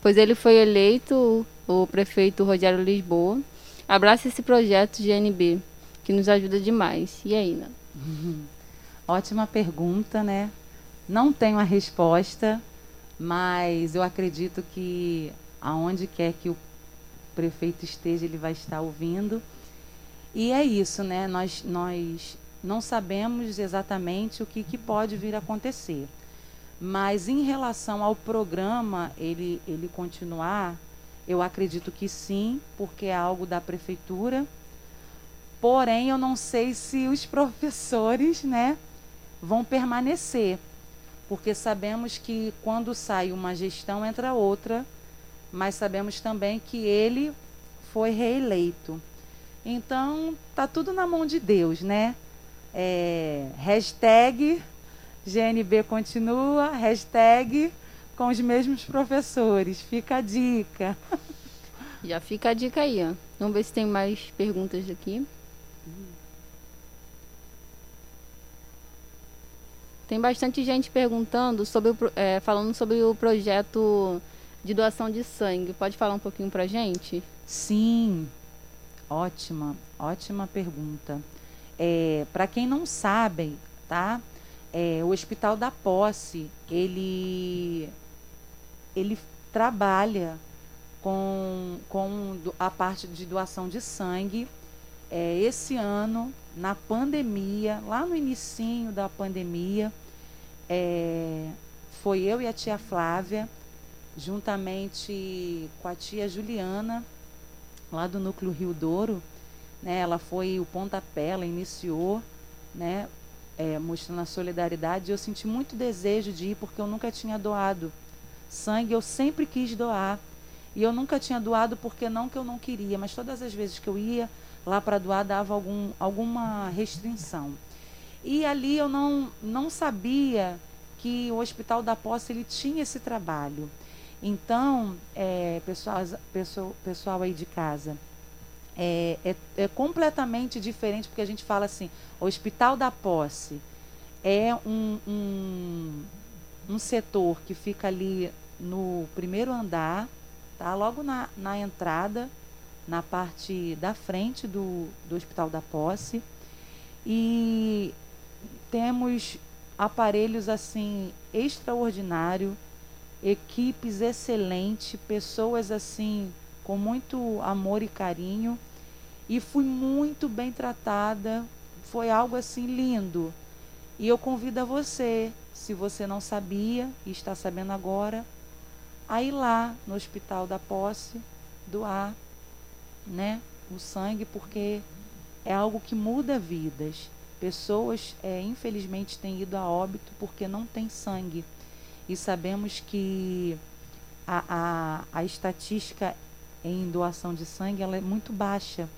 pois ele foi eleito o prefeito Rogério Lisboa, abraça esse projeto GNB, que nos ajuda demais. E aí, Nana? Ótima pergunta, né? Não tenho a resposta, mas eu acredito que aonde quer que o prefeito esteja, ele vai estar ouvindo. E é isso, né? Nós, nós não sabemos exatamente o que, que pode vir a acontecer. Mas em relação ao programa, ele, ele continuar, eu acredito que sim, porque é algo da prefeitura. Porém, eu não sei se os professores, né, vão permanecer, porque sabemos que quando sai uma gestão entra outra, mas sabemos também que ele foi reeleito. Então, tá tudo na mão de Deus, né? É, hashtag GNB continua, hashtag com os mesmos professores. Fica a dica. Já fica a dica aí, ó. Vamos ver se tem mais perguntas aqui. Tem bastante gente perguntando sobre o, é, falando sobre o projeto de doação de sangue. Pode falar um pouquinho pra gente? Sim, ótima, ótima pergunta. É, para quem não sabe, tá? É, o Hospital da Posse, ele ele trabalha com, com a parte de doação de sangue. É, esse ano, na pandemia, lá no início da pandemia, é, foi eu e a tia Flávia, juntamente com a tia Juliana, lá do Núcleo Rio Douro, né, ela foi o pontapé, ela iniciou, né, é, mostrando a solidariedade. Eu senti muito desejo de ir porque eu nunca tinha doado sangue eu sempre quis doar. E eu nunca tinha doado porque não que eu não queria, mas todas as vezes que eu ia lá para doar dava algum, alguma restrição. E ali eu não, não sabia que o Hospital da Posse ele tinha esse trabalho. Então, é, pessoal, pessoal, pessoal aí de casa, é, é, é, completamente diferente, porque a gente fala assim, o Hospital da Posse é um, um, um setor que fica ali no primeiro andar, tá? Logo na, na entrada, na parte da frente do, do Hospital da Posse. E temos aparelhos assim extraordinário, equipes excelentes, pessoas assim com muito amor e carinho e fui muito bem tratada. Foi algo assim lindo. E eu convido a você, se você não sabia e está sabendo agora, a ir lá no hospital da posse doar né, o sangue, porque é algo que muda vidas. Pessoas, é, infelizmente, têm ido a óbito porque não tem sangue. E sabemos que a, a, a estatística em doação de sangue ela é muito baixa,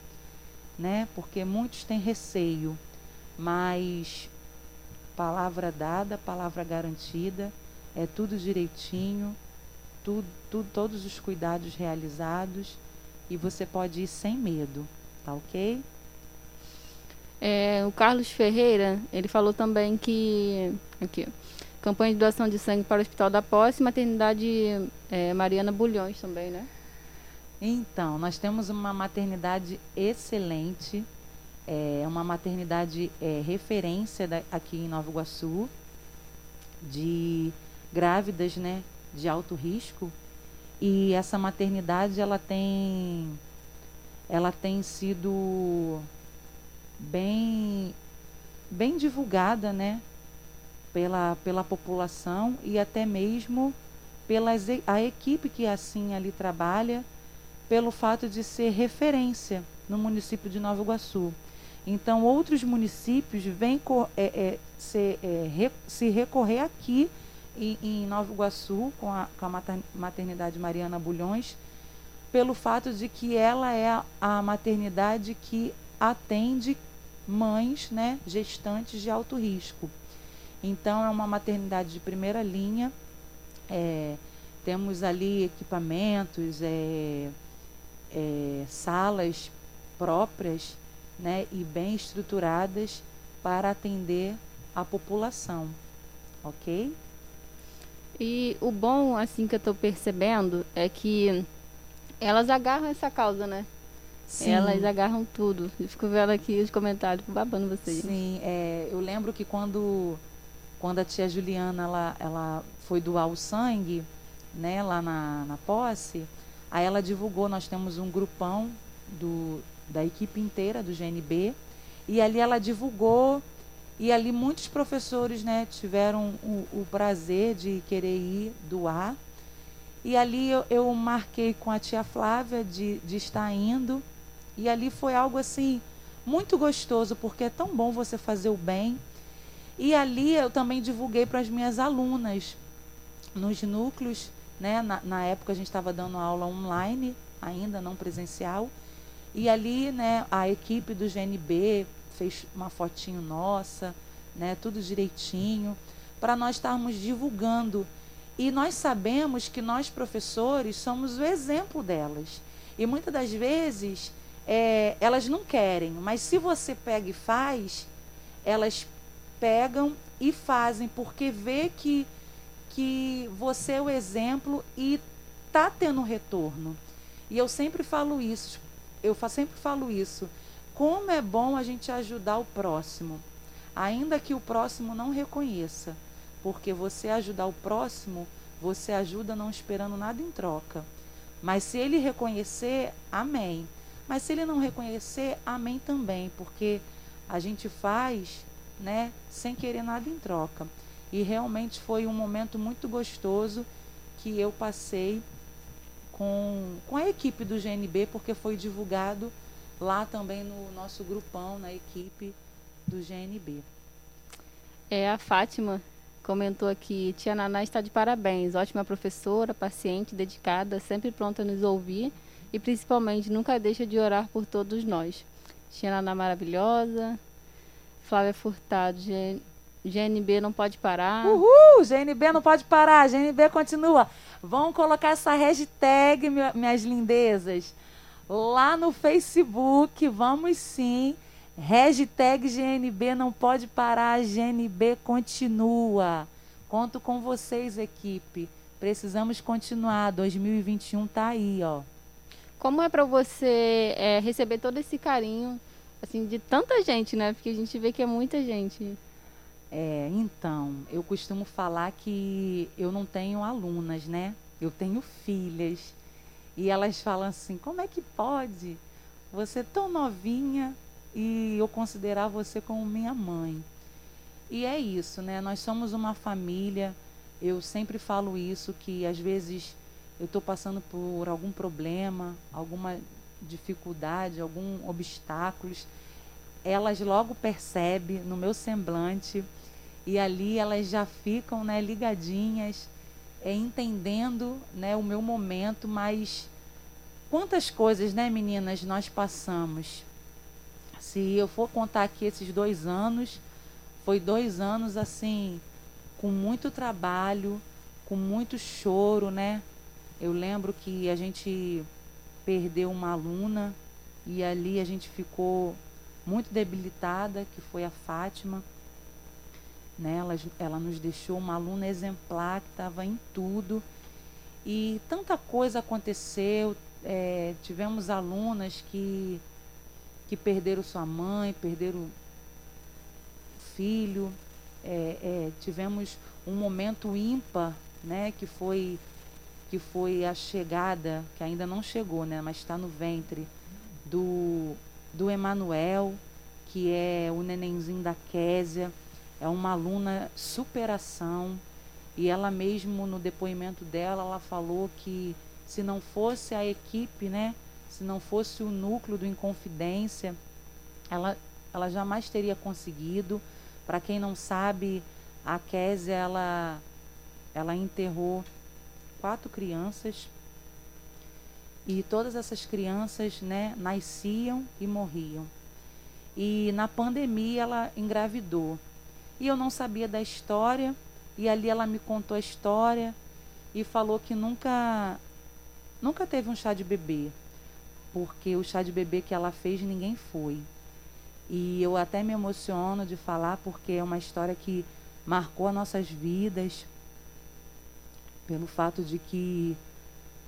né? Porque muitos têm receio, mas palavra dada, palavra garantida, é tudo direitinho, tudo, tudo, todos os cuidados realizados e você pode ir sem medo, tá ok? É, o Carlos Ferreira, ele falou também que aqui, campanha de doação de sangue para o Hospital da Posse maternidade é, Mariana Bulhões também, né? Então, nós temos uma maternidade excelente, é uma maternidade é, referência da, aqui em Nova Iguaçu, de grávidas, né, de alto risco. E essa maternidade, ela tem, ela tem sido bem, bem divulgada, né, pela, pela população e até mesmo pela a equipe que assim ali trabalha pelo fato de ser referência no município de Nova Iguaçu. Então, outros municípios vêm é, é, se, é, re, se recorrer aqui em, em, Nova Iguaçu, com a, com a maternidade Mariana Bulhões, pelo fato de que ela é a, a maternidade que atende mães né, gestantes de alto risco. Então, é uma maternidade de primeira linha. É, temos ali equipamentos, é, é, salas próprias né, e bem estruturadas para atender a população, ok? E o bom, assim, que eu estou percebendo é que elas agarram essa causa, né? Sim. Elas agarram tudo. Eu fico vendo aqui os comentários, babando vocês. Sim, é, eu lembro que quando, quando a tia Juliana ela, ela foi doar o sangue, né, lá na, na posse, Aí ela divulgou, nós temos um grupão do, da equipe inteira do GNB, e ali ela divulgou, e ali muitos professores né, tiveram o, o prazer de querer ir doar. E ali eu, eu, marquei com a tia Flávia de, de estar indo, e ali foi algo assim muito gostoso, porque é tão bom você fazer o bem. E ali eu também divulguei para as minhas alunas, nos núcleos né? Na, na época a gente estava dando aula online, ainda não presencial. E ali né, a equipe do GNB fez uma fotinho nossa, né, tudo direitinho, para nós estarmos divulgando. E nós sabemos que nós, professores, somos o exemplo delas. E muitas das vezes é, elas não querem, mas se você pega e faz, elas pegam e fazem, porque vê que que você é o exemplo e tá tendo retorno. E eu sempre falo isso, eu sempre falo isso. Como é bom a gente ajudar o próximo, ainda que o próximo não reconheça, porque você ajudar o próximo, você ajuda não esperando nada em troca. Mas se ele reconhecer, amém. Mas se ele não reconhecer, amém também, porque a gente faz, né, sem querer nada em troca. E realmente foi um momento muito gostoso que eu passei com, com a equipe do GNB, porque foi divulgado lá também no nosso grupão, na equipe do GNB. É, a Fátima comentou aqui, Tia Naná está de parabéns, ótima professora, paciente, dedicada, sempre pronta a nos ouvir e principalmente nunca deixa de orar por todos nós. Tia Naná maravilhosa, Flávia Furtado, GNB não pode parar. Uhul! GNB não pode parar, GNB continua. Vamos colocar essa hashtag, minhas lindezas, lá no Facebook. Vamos sim. Hashtag GNB não pode parar, GNB continua. Conto com vocês, equipe. Precisamos continuar. 2021 tá aí, ó. Como é para você é, receber todo esse carinho, assim, de tanta gente, né? Porque a gente vê que é muita gente. É, então, eu costumo falar que eu não tenho alunas, né? Eu tenho filhas. E elas falam assim: como é que pode você tão novinha e eu considerar você como minha mãe? E é isso, né? Nós somos uma família. Eu sempre falo isso, que às vezes eu estou passando por algum problema, alguma dificuldade, algum obstáculos. Elas logo percebem no meu semblante e ali elas já ficam né, ligadinhas, é, entendendo né, o meu momento, mas quantas coisas, né, meninas, nós passamos. Se eu for contar aqui esses dois anos, foi dois anos assim, com muito trabalho, com muito choro, né? Eu lembro que a gente perdeu uma aluna e ali a gente ficou muito debilitada, que foi a Fátima. Né? Ela, ela nos deixou uma aluna exemplar que estava em tudo. E tanta coisa aconteceu. É, tivemos alunas que, que perderam sua mãe, perderam filho. É, é, tivemos um momento ímpar, né, que foi que foi a chegada, que ainda não chegou, né, mas está no ventre do do Emanuel, que é o nenenzinho da Késia, é uma aluna superação, e ela mesmo no depoimento dela, ela falou que se não fosse a equipe, né, se não fosse o núcleo do Inconfidência, ela, ela jamais teria conseguido. Para quem não sabe, a Késia, ela, ela enterrou quatro crianças e todas essas crianças né, nasciam e morriam. E na pandemia ela engravidou. E eu não sabia da história, e ali ela me contou a história e falou que nunca nunca teve um chá de bebê, porque o chá de bebê que ela fez ninguém foi. E eu até me emociono de falar porque é uma história que marcou as nossas vidas pelo fato de que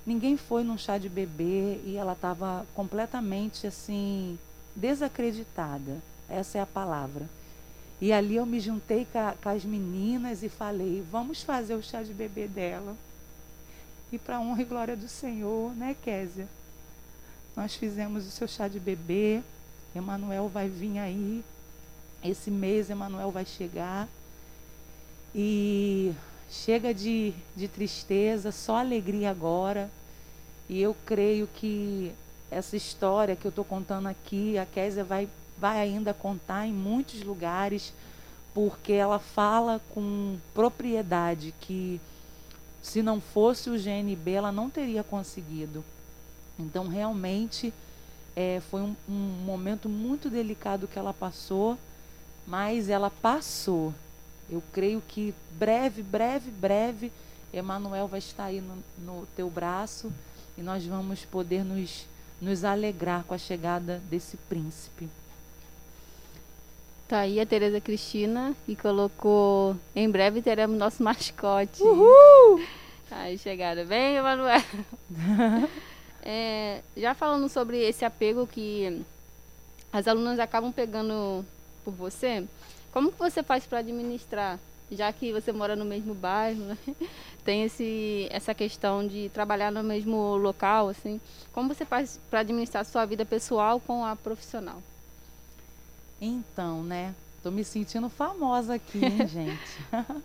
ninguém foi num chá de bebê e ela estava completamente assim desacreditada. Essa é a palavra. E ali eu me juntei com, as meninas e falei: vamos fazer o chá de bebê dela. E para honra e glória do Senhor, né, Késia? Nós fizemos o seu chá de bebê. Emanuel vai vir aí. Esse mês Emanuel vai chegar. E chega de, de tristeza, só alegria agora. E eu creio que essa história que eu estou contando aqui, a Késia vai, vai ainda contar em muitos lugares, porque ela fala com propriedade que se não fosse o GNB, ela não teria conseguido. Então, realmente, é, foi um, um momento muito delicado que ela passou, mas ela passou. Eu creio que breve, breve, breve, Emanuel vai estar aí no, no teu braço e nós vamos poder nos, nos alegrar com a chegada desse príncipe. Tá aí a Tereza Cristina e colocou em breve teremos nosso mascote. Uhul! Aí chegada bem, Emanuel. é, já falando sobre esse apego que as alunas acabam pegando por você, como que você faz para administrar? Já que você mora no mesmo bairro, né? tem esse, essa questão de trabalhar no mesmo local, assim. Como você faz para administrar a sua vida pessoal com a profissional? Então, né? Tô me sentindo famosa aqui, hein, gente?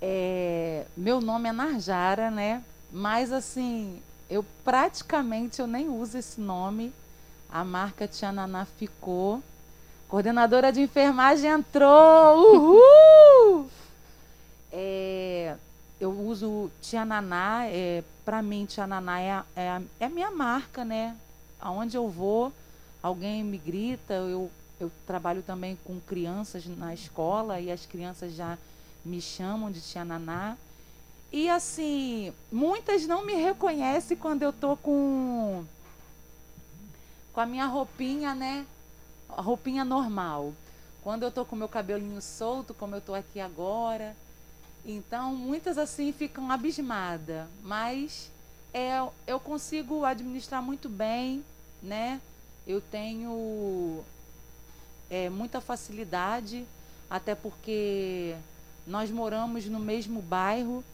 é, meu nome é Narjara, né? Mas assim, eu praticamente eu nem uso esse nome. A marca Tiananá ficou. Coordenadora de enfermagem entrou! Uhul! É, eu uso Tiananá, é, para mim Tiananá é, é, é a minha marca, né? Aonde eu vou, alguém me grita, eu, eu trabalho também com crianças na escola e as crianças já me chamam de Tiananá. E assim, muitas não me reconhecem quando eu tô com com a minha roupinha, né? A roupinha normal. Quando eu tô com meu cabelinho solto, como eu tô aqui agora. Então, muitas assim ficam abismadas, mas é, eu consigo administrar muito bem, né? Eu tenho é, muita facilidade, até porque nós moramos no mesmo bairro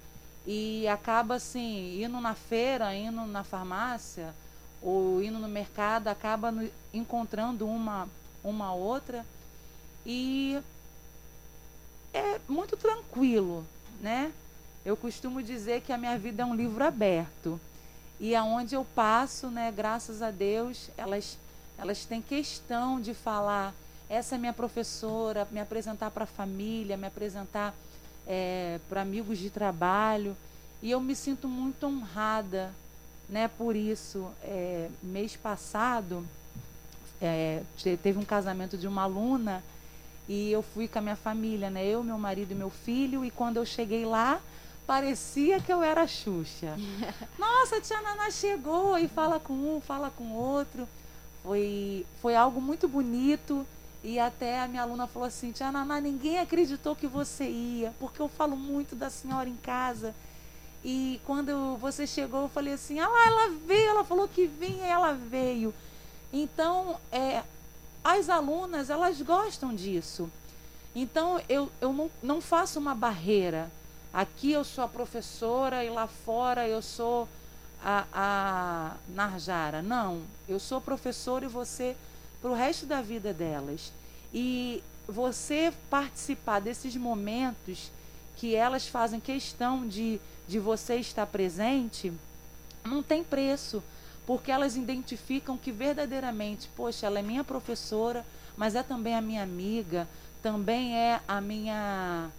e acaba assim, indo na feira, indo na farmácia ou indo no mercado, acaba encontrando uma uma outra e é muito tranquilo, né? Eu costumo dizer que a minha vida é um livro aberto e aonde eu passo, né? Graças a Deus, elas elas têm questão de falar essa é minha professora, me apresentar para a família, me apresentar é, para amigos de trabalho E eu me sinto muito honrada né, por isso. É, mês passado, é, teve um casamento de uma aluna e eu fui com a minha família, né, eu, meu marido e meu filho, e quando eu cheguei lá, parecia que eu era a Xuxa. Nossa, a tia Naná chegou e fala com um, fala com outro. Foi, foi algo muito bonito. E até a minha aluna falou assim: Tia Naná, ninguém acreditou que você ia, porque eu falo muito da senhora em casa. E quando você chegou, eu falei assim: Ah lá, ela veio, ela falou que vinha e ela veio. Então, é, as alunas, elas gostam disso. Então, eu, eu não, não faço uma barreira. Aqui eu sou a professora e lá fora eu sou a, a Narjara. Não, eu sou professora e você para o resto da vida delas. E você participar desses momentos que elas fazem questão de, de você estar presente, não tem preço, porque elas identificam que verdadeiramente, poxa, ela é minha professora, mas é também a minha amiga, também é a minha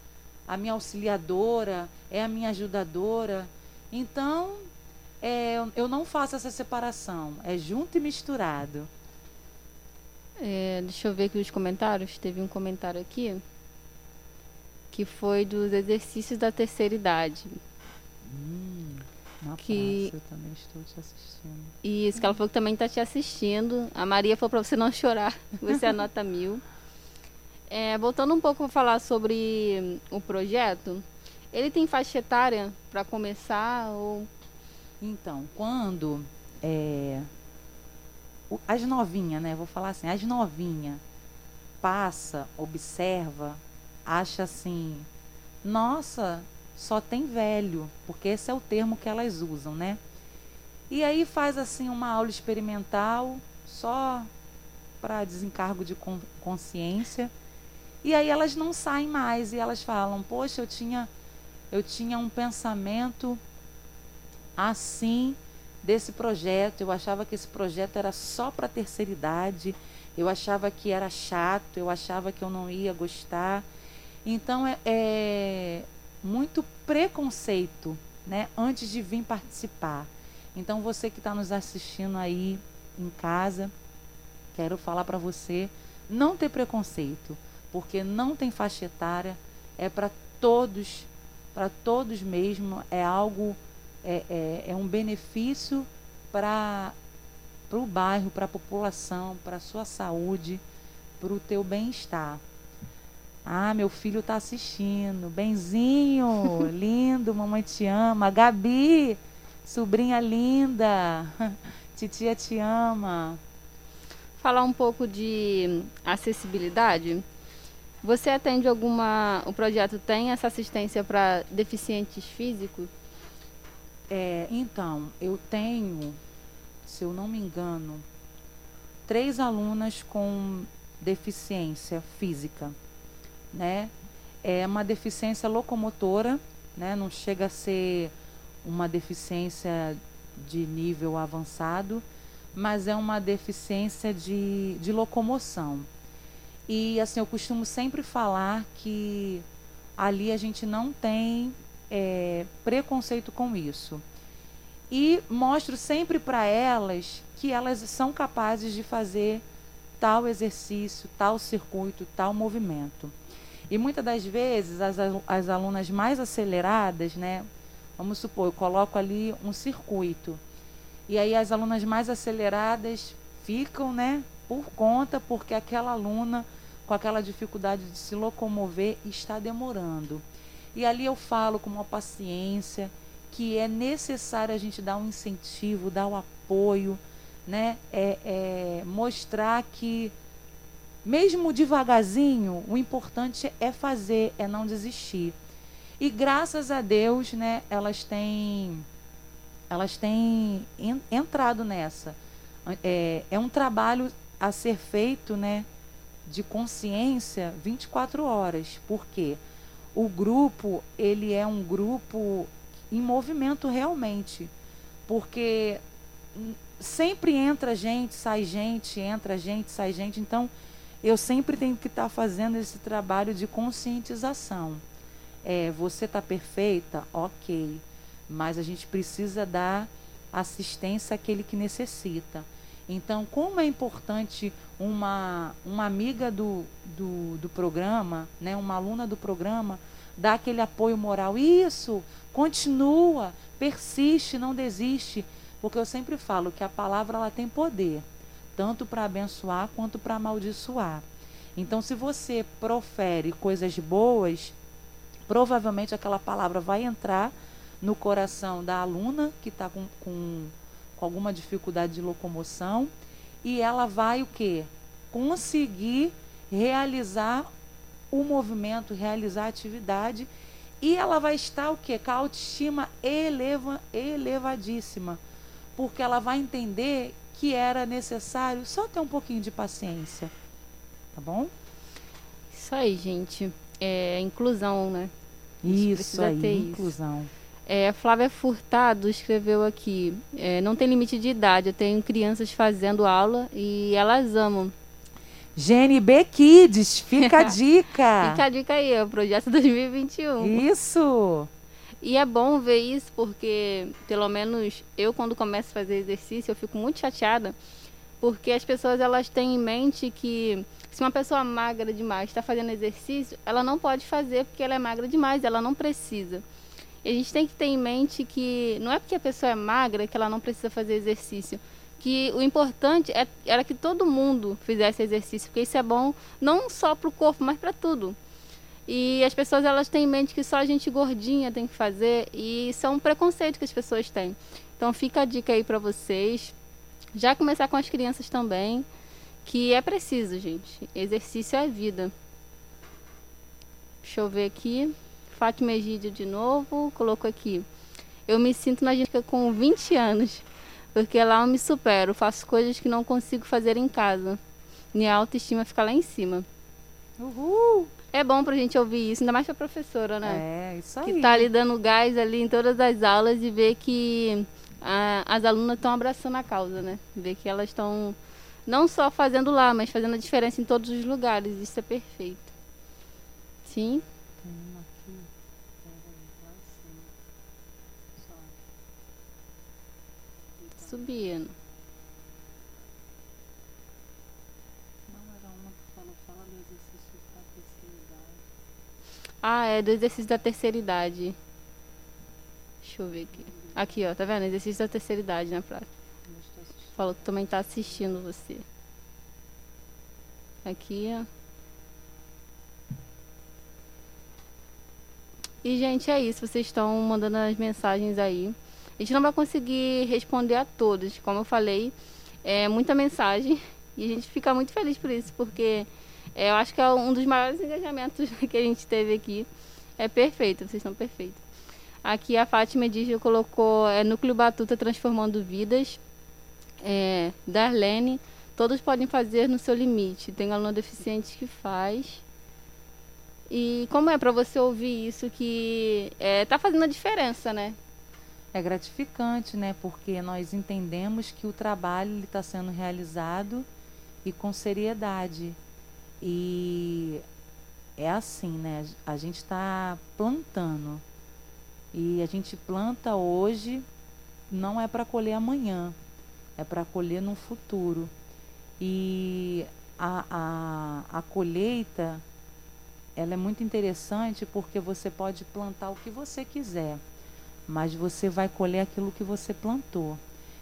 a minha auxiliadora, é a minha ajudadora. Então, é, eu não faço essa separação, é junto e misturado. É, deixa eu ver aqui os comentários. Teve um comentário aqui que foi dos exercícios da terceira idade. Hum, na que... praça, eu também estou te assistindo. Isso, que ela falou que também está te assistindo. A Maria falou para você não chorar, você anota mil. É, voltando um pouco a falar sobre o projeto, ele tem faixa etária para começar ou... Então, quando é, as novinhas, né? Vou falar assim, as novinhas passa, observa, acha assim, nossa, só tem velho, porque esse é o termo que elas usam, né? E aí faz assim uma aula experimental, só para desencargo de consciência. E aí elas não saem mais e elas falam: "Poxa, eu tinha eu tinha um pensamento assim desse projeto. Eu achava que esse projeto era só para terceira idade. Eu achava que era chato, eu achava que eu não ia gostar. Então é, é muito preconceito, né? Antes de vir participar. Então você que está nos assistindo aí em casa, quero falar para você não ter preconceito, porque não tem faixa etária, é para todos, para todos mesmo, é algo é, é, é um benefício para o bairro, para a população, para a sua saúde, para o teu bem-estar. Ah, meu filho está assistindo. Benzinho, lindo, mamãe te ama. Gabi, sobrinha linda. Titia te ama. Falar um pouco de acessibilidade. Você atende alguma. O projeto tem essa assistência para deficientes físicos? É, então, eu tenho, se eu não me engano, três alunas com deficiência física, né? É uma deficiência locomotora, né? Não chega a ser uma deficiência de nível avançado, mas é uma deficiência de, de locomoção. E assim, eu costumo sempre falar que ali a gente não tem é, preconceito com isso. E mostro sempre para elas que elas são capazes de fazer tal exercício, tal circuito, tal movimento. E muitas das vezes as, as alunas mais aceleradas, né? Vamos supor, eu coloco ali um circuito. E aí as alunas mais aceleradas ficam, né, por conta, porque aquela aluna com aquela dificuldade de se locomover está demorando. E ali eu falo com uma paciência que é necessário a gente dar um incentivo, dar o um apoio, né? É, é, mostrar que mesmo devagarzinho, o importante é fazer, é não desistir. E graças a Deus, né, elas têm elas têm entrado nessa. É, é um trabalho a ser feito, né, de consciência 24 horas. Porque o grupo ele é um grupo em movimento realmente, porque sempre entra gente, sai gente, entra gente, sai gente. Então, eu sempre tenho que estar tá fazendo esse trabalho de conscientização. É, você está perfeita? Ok. mas a gente precisa dar assistência àquele que necessita. Então, como é importante uma, uma amiga do, do, do programa, né, uma aluna do programa, dar aquele apoio moral. Isso, continua, persiste, não desiste. Porque eu sempre falo que a palavra ela tem poder, tanto para abençoar quanto para amaldiçoar. Então, se você profere coisas boas, provavelmente aquela palavra vai entrar no coração da aluna que está com, com, com alguma dificuldade de locomoção e ela vai o quê? Conseguir realizar o movimento, realizar a atividade e ela vai estar o quê? Com a autoestima eleva, elevadíssima, porque ela vai entender que era necessário só ter um pouquinho de paciência, tá bom? Isso aí, gente. É inclusão, né? Isso aí, inclusão. Isso. É, Flávia Furtado escreveu aqui: é, não tem limite de idade, eu tenho crianças fazendo aula e elas amam. GNB Kids, fica a dica. fica a dica aí, é o projeto 2021. Isso! E é bom ver isso porque, pelo menos eu, quando começo a fazer exercício, eu fico muito chateada porque as pessoas elas têm em mente que se uma pessoa magra demais está fazendo exercício, ela não pode fazer porque ela é magra demais, ela não precisa. E a gente tem que ter em mente que não é porque a pessoa é magra que ela não precisa fazer exercício. Que o importante é, era que todo mundo fizesse exercício, porque isso é bom não só para o corpo, mas para tudo. E as pessoas elas têm em mente que só a gente gordinha tem que fazer e isso é um preconceito que as pessoas têm. Então fica a dica aí para vocês. Já começar com as crianças também, que é preciso, gente. Exercício é vida. Deixa eu ver aqui. Fátima Egídio de novo, colocou aqui. Eu me sinto na ginástica com 20 anos, porque lá eu me supero, faço coisas que não consigo fazer em casa. Minha autoestima fica lá em cima. Uhul! É bom pra gente ouvir isso, ainda mais pra professora, né? É, isso aí. Que tá ali dando gás ali em todas as aulas e ver que a, as alunas estão abraçando a causa, né? Ver que elas estão não só fazendo lá, mas fazendo a diferença em todos os lugares. Isso é perfeito. Sim? subindo. Não, era uma que falou, fala do exercício da terceira idade. Ah, é do exercício da terceira idade. Deixa eu ver aqui. Aqui, ó, tá vendo? Exercício da terceira idade na prática. Falou que também tá assistindo você. Aqui, ó. E, gente, é isso. Vocês estão mandando as mensagens aí. A gente não vai conseguir responder a todos, como eu falei, é muita mensagem e a gente fica muito feliz por isso, porque é, eu acho que é um dos maiores engajamentos que a gente teve aqui. É perfeito, vocês estão perfeitos. Aqui a Fátima Edígio colocou é, Núcleo Batuta Transformando Vidas. É, Darlene, todos podem fazer no seu limite. Tem aluno deficiente que faz. E como é para você ouvir isso que é, tá fazendo a diferença, né? é gratificante, né? Porque nós entendemos que o trabalho está sendo realizado e com seriedade. E é assim, né? A gente está plantando. E a gente planta hoje, não é para colher amanhã, é para colher no futuro. E a, a, a colheita, ela é muito interessante porque você pode plantar o que você quiser mas você vai colher aquilo que você plantou.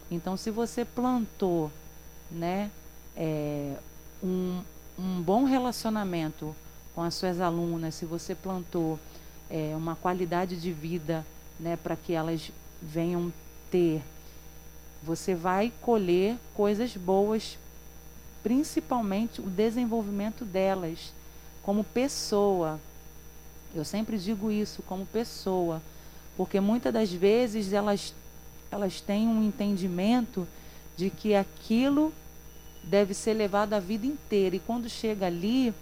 Então, se você plantou, né, é, um, um bom relacionamento com as suas alunas, se você plantou é, uma qualidade de vida, né, para que elas venham ter, você vai colher coisas boas, principalmente o desenvolvimento delas como pessoa. Eu sempre digo isso, como pessoa porque muitas das vezes elas, elas têm um entendimento de que aquilo deve ser levado a vida inteira. E quando chega ali,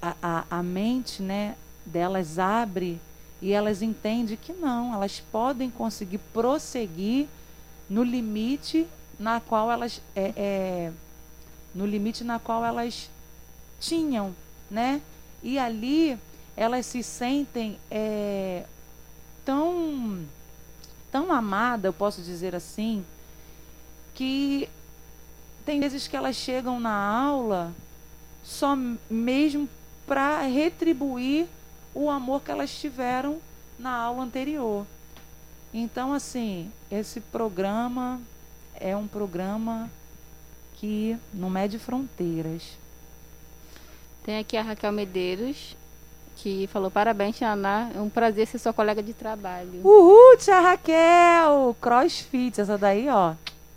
a, a, a mente né, delas abre e elas entendem que não, elas podem conseguir prosseguir no limite na qual elas é, é, no limite na qual elas tinham, né? E ali elas se sentem é, tão tão amada, eu posso dizer assim, que tem vezes que elas chegam na aula só mesmo para retribuir o amor que elas tiveram na aula anterior. Então, assim, esse programa é um programa que não mede fronteiras. Tem aqui a Raquel Medeiros, que falou: parabéns, Ana. É um prazer ser sua colega de trabalho. Uhul, tia Raquel! Crossfit, essa daí, ó.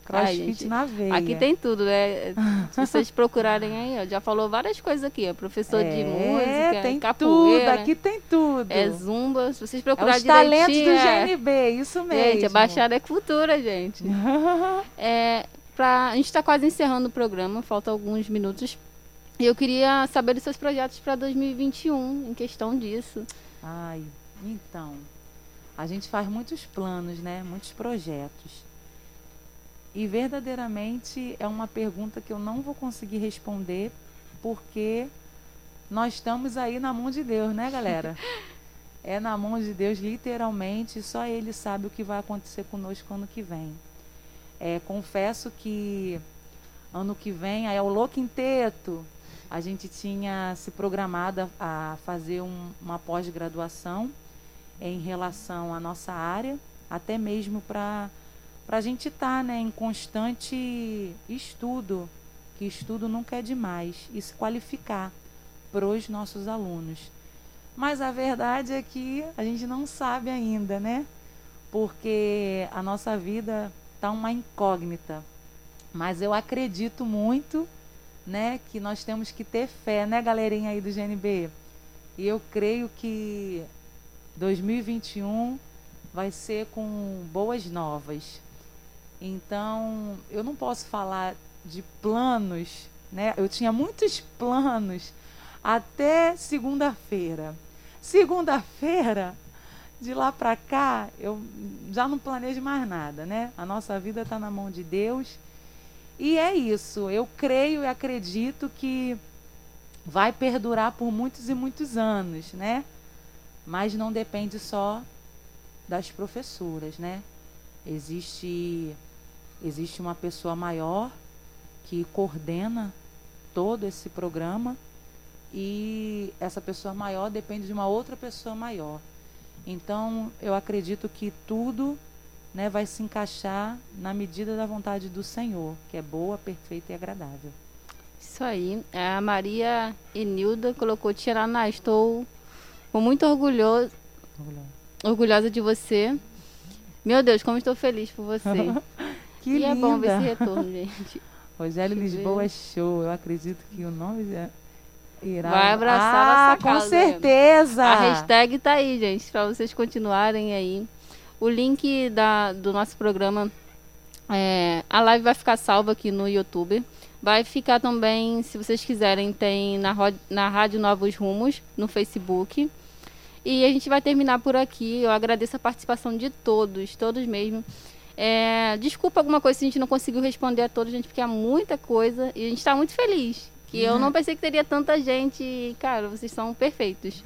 Crossfit Ai, na veia. Aqui tem tudo, né? Se vocês procurarem aí, ó, já falou várias coisas aqui, ó. Professor é, de música, tem capoeira. Tudo, aqui tem tudo. É zumba. Se vocês procurarem é os talentos do GNB, isso mesmo. Gente, a Baixada é cultura, gente. é, pra, a gente está quase encerrando o programa, faltam alguns minutos. E eu queria saber dos seus projetos para 2021, em questão disso. Ai, então. A gente faz muitos planos, né? Muitos projetos. E verdadeiramente é uma pergunta que eu não vou conseguir responder, porque nós estamos aí na mão de Deus, né, galera? é na mão de Deus, literalmente, só Ele sabe o que vai acontecer conosco ano que vem. É, confesso que ano que vem, aí é o louco inteiro, a gente tinha se programado a fazer um, uma pós-graduação em relação à nossa área, até mesmo para para a gente estar tá, né, em constante estudo, que estudo nunca é demais, e se qualificar para os nossos alunos. Mas a verdade é que a gente não sabe ainda, né? Porque a nossa vida está uma incógnita. Mas eu acredito muito, né, que nós temos que ter fé, né, galerinha aí do GNB? E eu creio que 2021 vai ser com boas novas. Então, eu não posso falar de planos, né? Eu tinha muitos planos até segunda-feira. Segunda-feira, de lá para cá, eu já não planejo mais nada, né? A nossa vida está na mão de Deus. E é isso. Eu creio e acredito que vai perdurar por muitos e muitos anos, né? Mas não depende só das professoras, né? Existe Existe uma pessoa maior que coordena todo esse programa e essa pessoa maior depende de uma outra pessoa maior. Então, eu acredito que tudo né, vai se encaixar na medida da vontade do Senhor, que é boa, perfeita e agradável. Isso aí. A Maria Enilda colocou Tiraná, estou muito orgulhoso, orgulhosa de você. Meu Deus, como estou feliz por você. Que e linda. é bom ver esse retorno, gente. Rogério Lisboa é show. Eu acredito que o nome é irá. Vai abraçar ah, essa com certeza. A hashtag tá aí, gente, para vocês continuarem aí. O link da, do nosso programa, é, a live vai ficar salva aqui no YouTube. Vai ficar também, se vocês quiserem, tem na, na Rádio Novos Rumos, no Facebook. E a gente vai terminar por aqui. Eu agradeço a participação de todos, todos mesmo. É, desculpa alguma coisa se a gente não conseguiu responder a todos, gente, porque é muita coisa e a gente está muito feliz. Que uhum. eu não pensei que teria tanta gente. E, cara, vocês são perfeitos.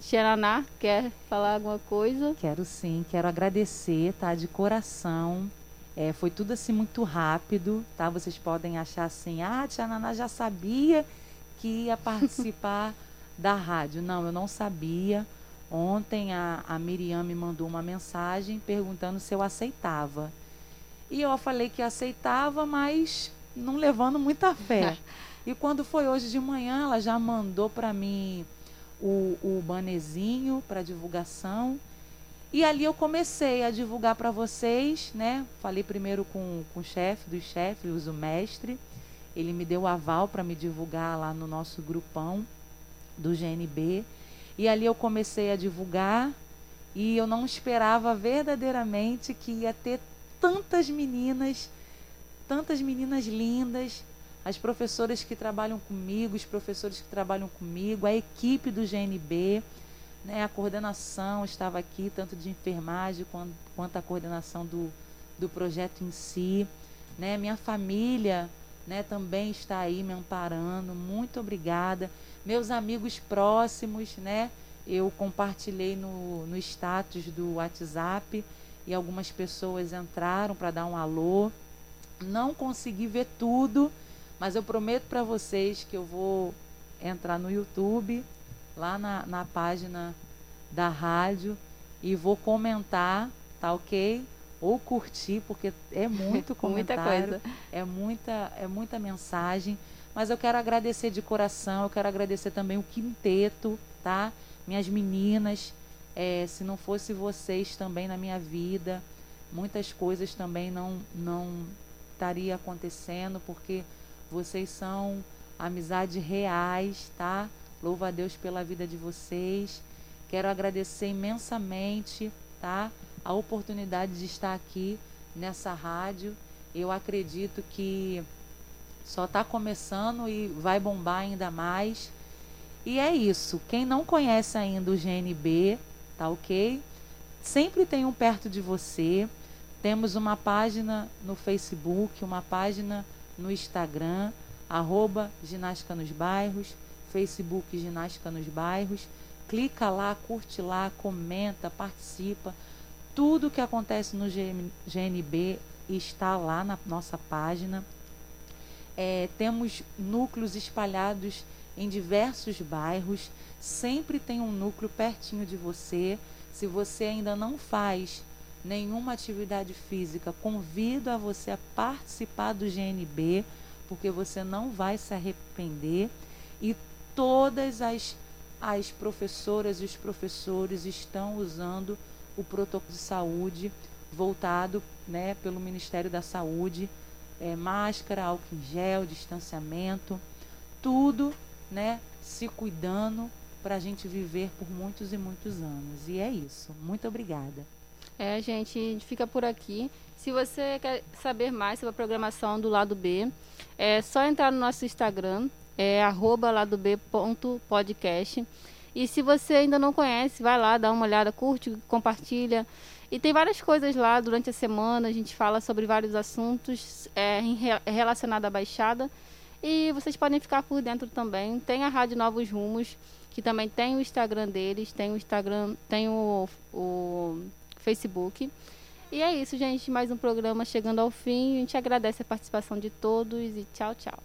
Xeraná, quer falar alguma coisa? Quero sim, quero agradecer, tá? De coração. É, foi tudo assim muito rápido, tá? Vocês podem achar assim, ah, Tia Naná já sabia que ia participar da rádio. Não, eu não sabia. Ontem a, a Miriam me mandou uma mensagem perguntando se eu aceitava. E eu falei que aceitava, mas não levando muita fé. e quando foi hoje de manhã, ela já mandou para mim o, o banezinho para divulgação. E ali eu comecei a divulgar para vocês, né? Falei primeiro com, com o chefe dos chefes, o mestre. Ele me deu o aval para me divulgar lá no nosso grupão do GNB. E ali eu comecei a divulgar e eu não esperava verdadeiramente que ia ter tantas meninas, tantas meninas lindas, as professoras que trabalham comigo, os professores que trabalham comigo, a equipe do GNB, né, a coordenação estava aqui, tanto de enfermagem quanto, a coordenação do, do projeto em si. Né, minha família né, também está aí me amparando. Muito obrigada. Meus amigos próximos, né? Eu compartilhei no, no status do WhatsApp e algumas pessoas entraram para dar um alô. Não consegui ver tudo, mas eu prometo para vocês que eu vou entrar no YouTube, lá na, na página da rádio, e vou comentar, tá ok? Ou curtir, porque é muito comentário, muita coisa. é muita, é muita mensagem. Mas eu quero agradecer de coração, eu quero agradecer também o quinteto, tá? Minhas meninas, é, se não fosse vocês também na minha vida, muitas coisas também não não estaria acontecendo, porque vocês são amizades reais, tá? Louvo a Deus pela vida de vocês. Quero agradecer imensamente, tá? A oportunidade de estar aqui nessa rádio. Eu acredito que só está começando e vai bombar ainda mais. E é isso. Quem não conhece ainda o GNB, tá ok? Sempre tem um perto de você. Temos uma página no Facebook, uma página no Instagram, arroba Ginástica nos Bairros, Facebook Ginástica nos Bairros. Clica lá, curte lá, comenta, participa. Tudo que acontece no GNB está lá na nossa página. É, temos núcleos espalhados em diversos bairros. Sempre tem um núcleo pertinho de você. Se você ainda não faz nenhuma atividade física, convido a você a participar do GNB, porque você não vai se arrepender. E todas as, as professoras e os professores estão usando o protocolo de saúde voltado né, pelo Ministério da Saúde é, máscara, álcool em gel, distanciamento, tudo, né, se cuidando para a gente viver por muitos e muitos anos. E é isso. Muito obrigada. É, gente, a gente fica por aqui. Se você quer saber mais sobre a programação do lado B, é só entrar no nosso Instagram, é ladob.podcast. E se você ainda não conhece, vai lá, dá uma olhada, curte, compartilha. E tem várias coisas lá durante a semana, a gente fala sobre vários assuntos é, relacionados à Baixada. E vocês podem ficar por dentro também. Tem a Rádio Novos Rumos, que também tem o Instagram deles, tem o Instagram, tem o, o Facebook. E é isso, gente. Mais um programa chegando ao fim. A gente agradece a participação de todos e tchau, tchau.